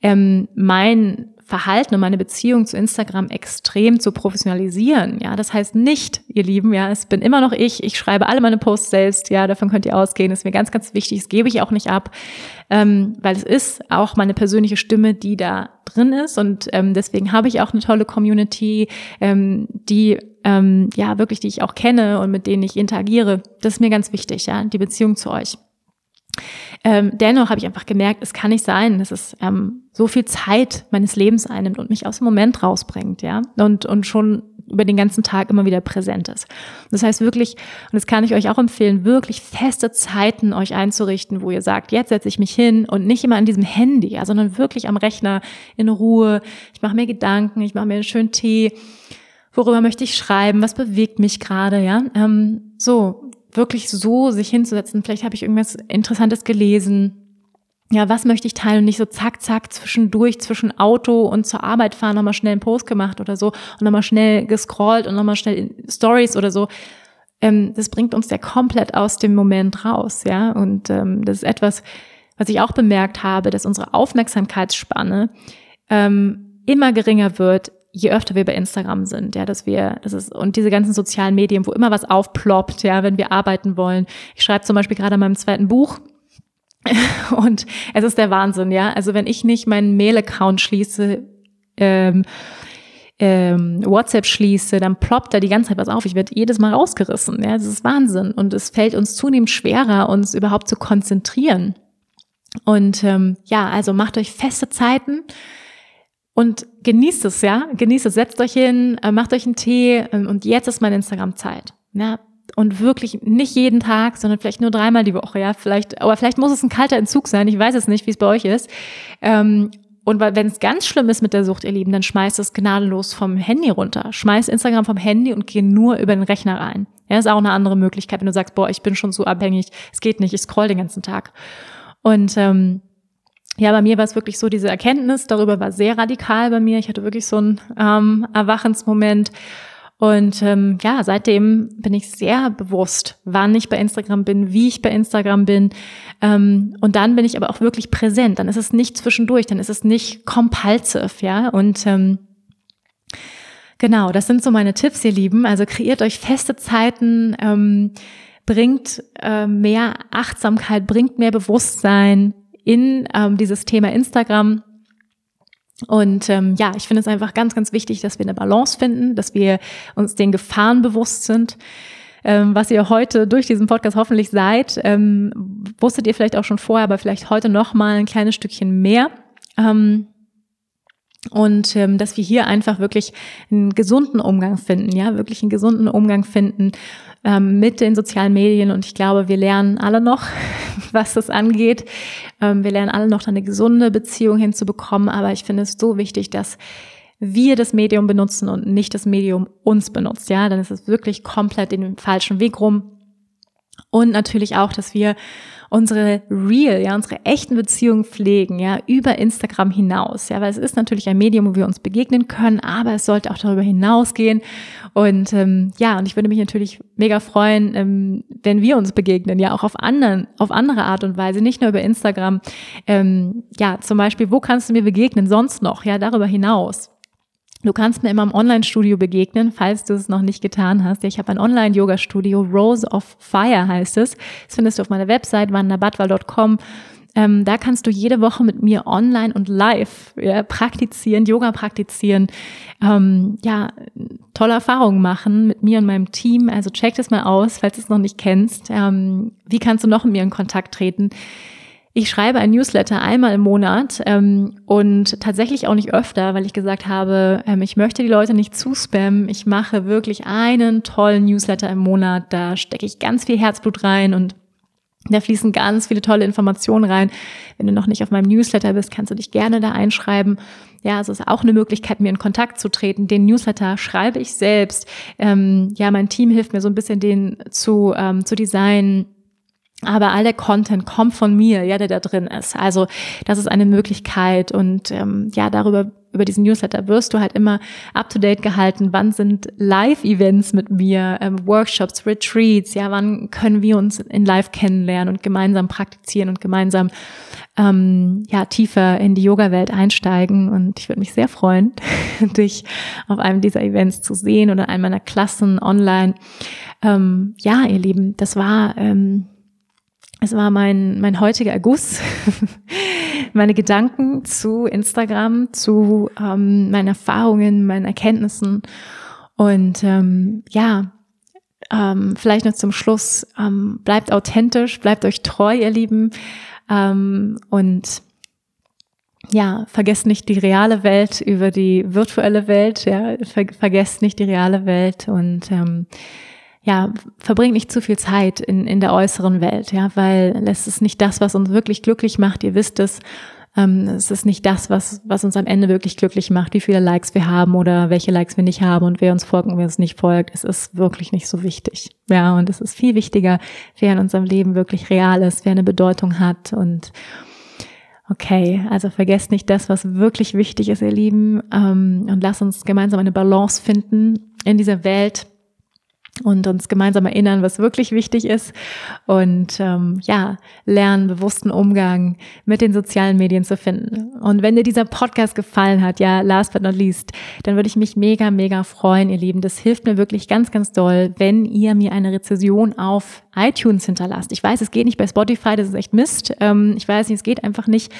ähm, mein Verhalten und meine Beziehung zu Instagram extrem zu professionalisieren. Ja, das heißt nicht, ihr Lieben, ja, es bin immer noch ich. Ich schreibe alle meine Posts selbst. Ja, davon könnt ihr ausgehen. Das ist mir ganz, ganz wichtig. Das gebe ich auch nicht ab, ähm, weil es ist auch meine persönliche Stimme, die da drin ist. Und ähm, deswegen habe ich auch eine tolle Community, ähm, die ähm, ja wirklich, die ich auch kenne und mit denen ich interagiere. Das ist mir ganz wichtig, ja, die Beziehung zu euch. Ähm, dennoch habe ich einfach gemerkt, es kann nicht sein, dass es ähm, so viel Zeit meines Lebens einnimmt und mich aus dem Moment rausbringt, ja, und, und schon über den ganzen Tag immer wieder präsent ist. Das heißt wirklich, und das kann ich euch auch empfehlen, wirklich feste Zeiten euch einzurichten, wo ihr sagt, jetzt setze ich mich hin und nicht immer an diesem Handy, ja, sondern wirklich am Rechner in Ruhe. Ich mache mir Gedanken, ich mache mir einen schönen Tee. Worüber möchte ich schreiben? Was bewegt mich gerade? Ja, ähm, so wirklich so sich hinzusetzen. Vielleicht habe ich irgendwas Interessantes gelesen. Ja, was möchte ich teilen und nicht so zack, zack, zwischendurch, zwischen Auto und zur Arbeit fahren, nochmal schnell einen Post gemacht oder so und nochmal schnell gescrollt und nochmal schnell Stories oder so. Ähm, das bringt uns ja komplett aus dem Moment raus, ja. Und ähm, das ist etwas, was ich auch bemerkt habe, dass unsere Aufmerksamkeitsspanne ähm, immer geringer wird, je öfter wir bei Instagram sind, ja, dass wir, das ist, und diese ganzen sozialen Medien, wo immer was aufploppt, ja, wenn wir arbeiten wollen. Ich schreibe zum Beispiel gerade an meinem zweiten Buch, und es ist der Wahnsinn, ja. Also wenn ich nicht meinen Mail-Account schließe, ähm, ähm, WhatsApp schließe, dann ploppt da die ganze Zeit was auf. Ich werde jedes Mal rausgerissen. Ja, das ist Wahnsinn. Und es fällt uns zunehmend schwerer, uns überhaupt zu konzentrieren. Und ähm, ja, also macht euch feste Zeiten und genießt es, ja. Genießt es. Setzt euch hin, äh, macht euch einen Tee äh, und jetzt ist meine Instagram-Zeit. Ja, und wirklich nicht jeden Tag, sondern vielleicht nur dreimal die Woche, ja, vielleicht, aber vielleicht muss es ein kalter Entzug sein, ich weiß es nicht, wie es bei euch ist. Ähm, und wenn es ganz schlimm ist mit der Sucht, ihr Lieben, dann schmeißt es gnadenlos vom Handy runter. Schmeißt Instagram vom Handy und geh nur über den Rechner rein. Ja, ist auch eine andere Möglichkeit, wenn du sagst, boah, ich bin schon so abhängig, es geht nicht, ich scroll den ganzen Tag. Und ähm, ja, bei mir war es wirklich so, diese Erkenntnis darüber war sehr radikal bei mir. Ich hatte wirklich so einen ähm, Erwachensmoment und ähm, ja, seitdem bin ich sehr bewusst, wann ich bei Instagram bin, wie ich bei Instagram bin. Ähm, und dann bin ich aber auch wirklich präsent. Dann ist es nicht zwischendurch, dann ist es nicht compulsive, ja. Und ähm, genau, das sind so meine Tipps, ihr Lieben. Also kreiert euch feste Zeiten, ähm, bringt äh, mehr Achtsamkeit, bringt mehr Bewusstsein in ähm, dieses Thema Instagram und ähm, ja, ich finde es einfach ganz, ganz wichtig, dass wir eine Balance finden, dass wir uns den Gefahren bewusst sind. Ähm, was ihr heute durch diesen Podcast hoffentlich seid, ähm, wusstet ihr vielleicht auch schon vorher, aber vielleicht heute noch mal ein kleines Stückchen mehr. Ähm, und ähm, dass wir hier einfach wirklich einen gesunden Umgang finden, ja, wirklich einen gesunden Umgang finden ähm, mit den sozialen Medien. Und ich glaube, wir lernen alle noch, was das angeht. Ähm, wir lernen alle noch eine gesunde Beziehung hinzubekommen. Aber ich finde es so wichtig, dass wir das Medium benutzen und nicht das Medium uns benutzt. Ja, dann ist es wirklich komplett den falschen Weg rum. Und natürlich auch, dass wir unsere real, ja, unsere echten Beziehungen pflegen, ja, über Instagram hinaus, ja, weil es ist natürlich ein Medium, wo wir uns begegnen können, aber es sollte auch darüber hinausgehen. Und ähm, ja, und ich würde mich natürlich mega freuen, ähm, wenn wir uns begegnen, ja, auch auf anderen, auf andere Art und Weise, nicht nur über Instagram. Ähm, ja, zum Beispiel, wo kannst du mir begegnen sonst noch, ja, darüber hinaus. Du kannst mir immer im Online-Studio begegnen, falls du es noch nicht getan hast. Ich habe ein Online-Yoga-Studio, Rose of Fire heißt es. Das findest du auf meiner Website, wandabadwal.com. Ähm, da kannst du jede Woche mit mir online und live ja, praktizieren, Yoga praktizieren, ähm, ja, tolle Erfahrungen machen mit mir und meinem Team. Also check das mal aus, falls du es noch nicht kennst. Ähm, wie kannst du noch mit mir in Kontakt treten? Ich schreibe ein Newsletter einmal im Monat ähm, und tatsächlich auch nicht öfter, weil ich gesagt habe, ähm, ich möchte die Leute nicht zuspammen. Ich mache wirklich einen tollen Newsletter im Monat. Da stecke ich ganz viel Herzblut rein und da fließen ganz viele tolle Informationen rein. Wenn du noch nicht auf meinem Newsletter bist, kannst du dich gerne da einschreiben. Ja, also ist auch eine Möglichkeit, mir in Kontakt zu treten. Den Newsletter schreibe ich selbst. Ähm, ja, mein Team hilft mir so ein bisschen, den zu, ähm, zu designen aber all der Content kommt von mir, ja, der da drin ist. Also das ist eine Möglichkeit und ähm, ja, darüber über diesen Newsletter wirst du halt immer up to date gehalten. Wann sind Live-Events mit mir, ähm, Workshops, Retreats? Ja, wann können wir uns in Live kennenlernen und gemeinsam praktizieren und gemeinsam ähm, ja tiefer in die Yoga-Welt einsteigen? Und ich würde mich sehr freuen, dich auf einem dieser Events zu sehen oder einem meiner Klassen online. Ähm, ja, ihr Lieben, das war ähm, es war mein, mein heutiger Erguss, meine Gedanken zu Instagram, zu ähm, meinen Erfahrungen, meinen Erkenntnissen. Und ähm, ja, ähm, vielleicht noch zum Schluss, ähm, bleibt authentisch, bleibt euch treu, ihr Lieben. Ähm, und ja, vergesst nicht die reale Welt über die virtuelle Welt, ja, ver vergesst nicht die reale Welt und ähm, ja, verbringt nicht zu viel Zeit in, in der äußeren Welt, ja, weil es ist nicht das, was uns wirklich glücklich macht. Ihr wisst es. Ähm, es ist nicht das, was, was uns am Ende wirklich glücklich macht, wie viele Likes wir haben oder welche Likes wir nicht haben und wer uns folgt und wer uns nicht folgt. Es ist wirklich nicht so wichtig. Ja, und es ist viel wichtiger, wer in unserem Leben wirklich real ist, wer eine Bedeutung hat und Okay, also vergesst nicht das, was wirklich wichtig ist, ihr Lieben, ähm, und lasst uns gemeinsam eine Balance finden in dieser Welt, und uns gemeinsam erinnern, was wirklich wichtig ist und ähm, ja, lernen, bewussten Umgang mit den sozialen Medien zu finden. Und wenn dir dieser Podcast gefallen hat, ja, last but not least, dann würde ich mich mega, mega freuen, ihr Lieben. Das hilft mir wirklich ganz, ganz doll, wenn ihr mir eine Rezession auf iTunes hinterlasst. Ich weiß, es geht nicht bei Spotify, das ist echt Mist. Ähm, ich weiß nicht, es geht einfach nicht.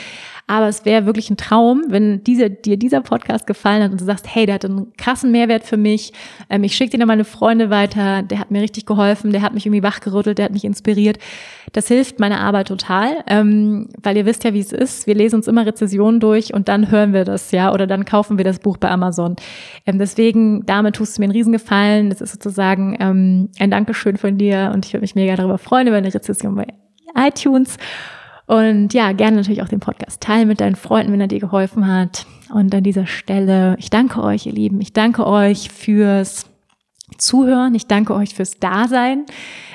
Aber es wäre wirklich ein Traum, wenn diese, dir dieser Podcast gefallen hat und du sagst, hey, der hat einen krassen Mehrwert für mich. Ähm, ich schicke den an meine Freunde weiter. Der hat mir richtig geholfen. Der hat mich irgendwie wachgerüttelt. Der hat mich inspiriert. Das hilft meiner Arbeit total, ähm, weil ihr wisst ja, wie es ist. Wir lesen uns immer Rezessionen durch und dann hören wir das, ja, oder dann kaufen wir das Buch bei Amazon. Ähm, deswegen, damit tust du mir einen Riesengefallen. Das ist sozusagen ähm, ein Dankeschön von dir und ich würde mich mega darüber freuen über eine Rezession bei iTunes. Und ja, gerne natürlich auch den Podcast teilen mit deinen Freunden, wenn er dir geholfen hat. Und an dieser Stelle, ich danke euch, ihr Lieben. Ich danke euch fürs Zuhören. Ich danke euch fürs Dasein,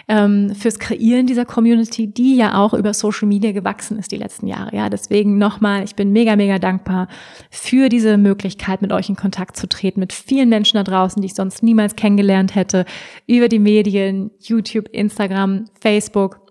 ähm, fürs Kreieren dieser Community, die ja auch über Social Media gewachsen ist die letzten Jahre. Ja, deswegen nochmal, ich bin mega, mega dankbar für diese Möglichkeit, mit euch in Kontakt zu treten, mit vielen Menschen da draußen, die ich sonst niemals kennengelernt hätte, über die Medien, YouTube, Instagram, Facebook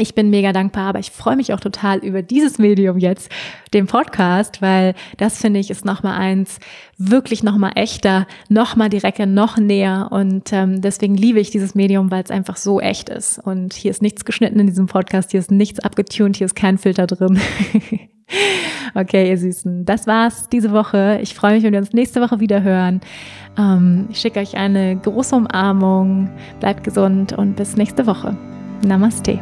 ich bin mega dankbar, aber ich freue mich auch total über dieses Medium jetzt, den Podcast, weil das finde ich ist nochmal eins, wirklich nochmal echter, nochmal direkter, noch näher und ähm, deswegen liebe ich dieses Medium, weil es einfach so echt ist und hier ist nichts geschnitten in diesem Podcast, hier ist nichts abgetunt, hier ist kein Filter drin. okay, ihr Süßen, das war's diese Woche. Ich freue mich, wenn wir uns nächste Woche wieder hören. Ähm, ich schicke euch eine große Umarmung, bleibt gesund und bis nächste Woche. Namaste.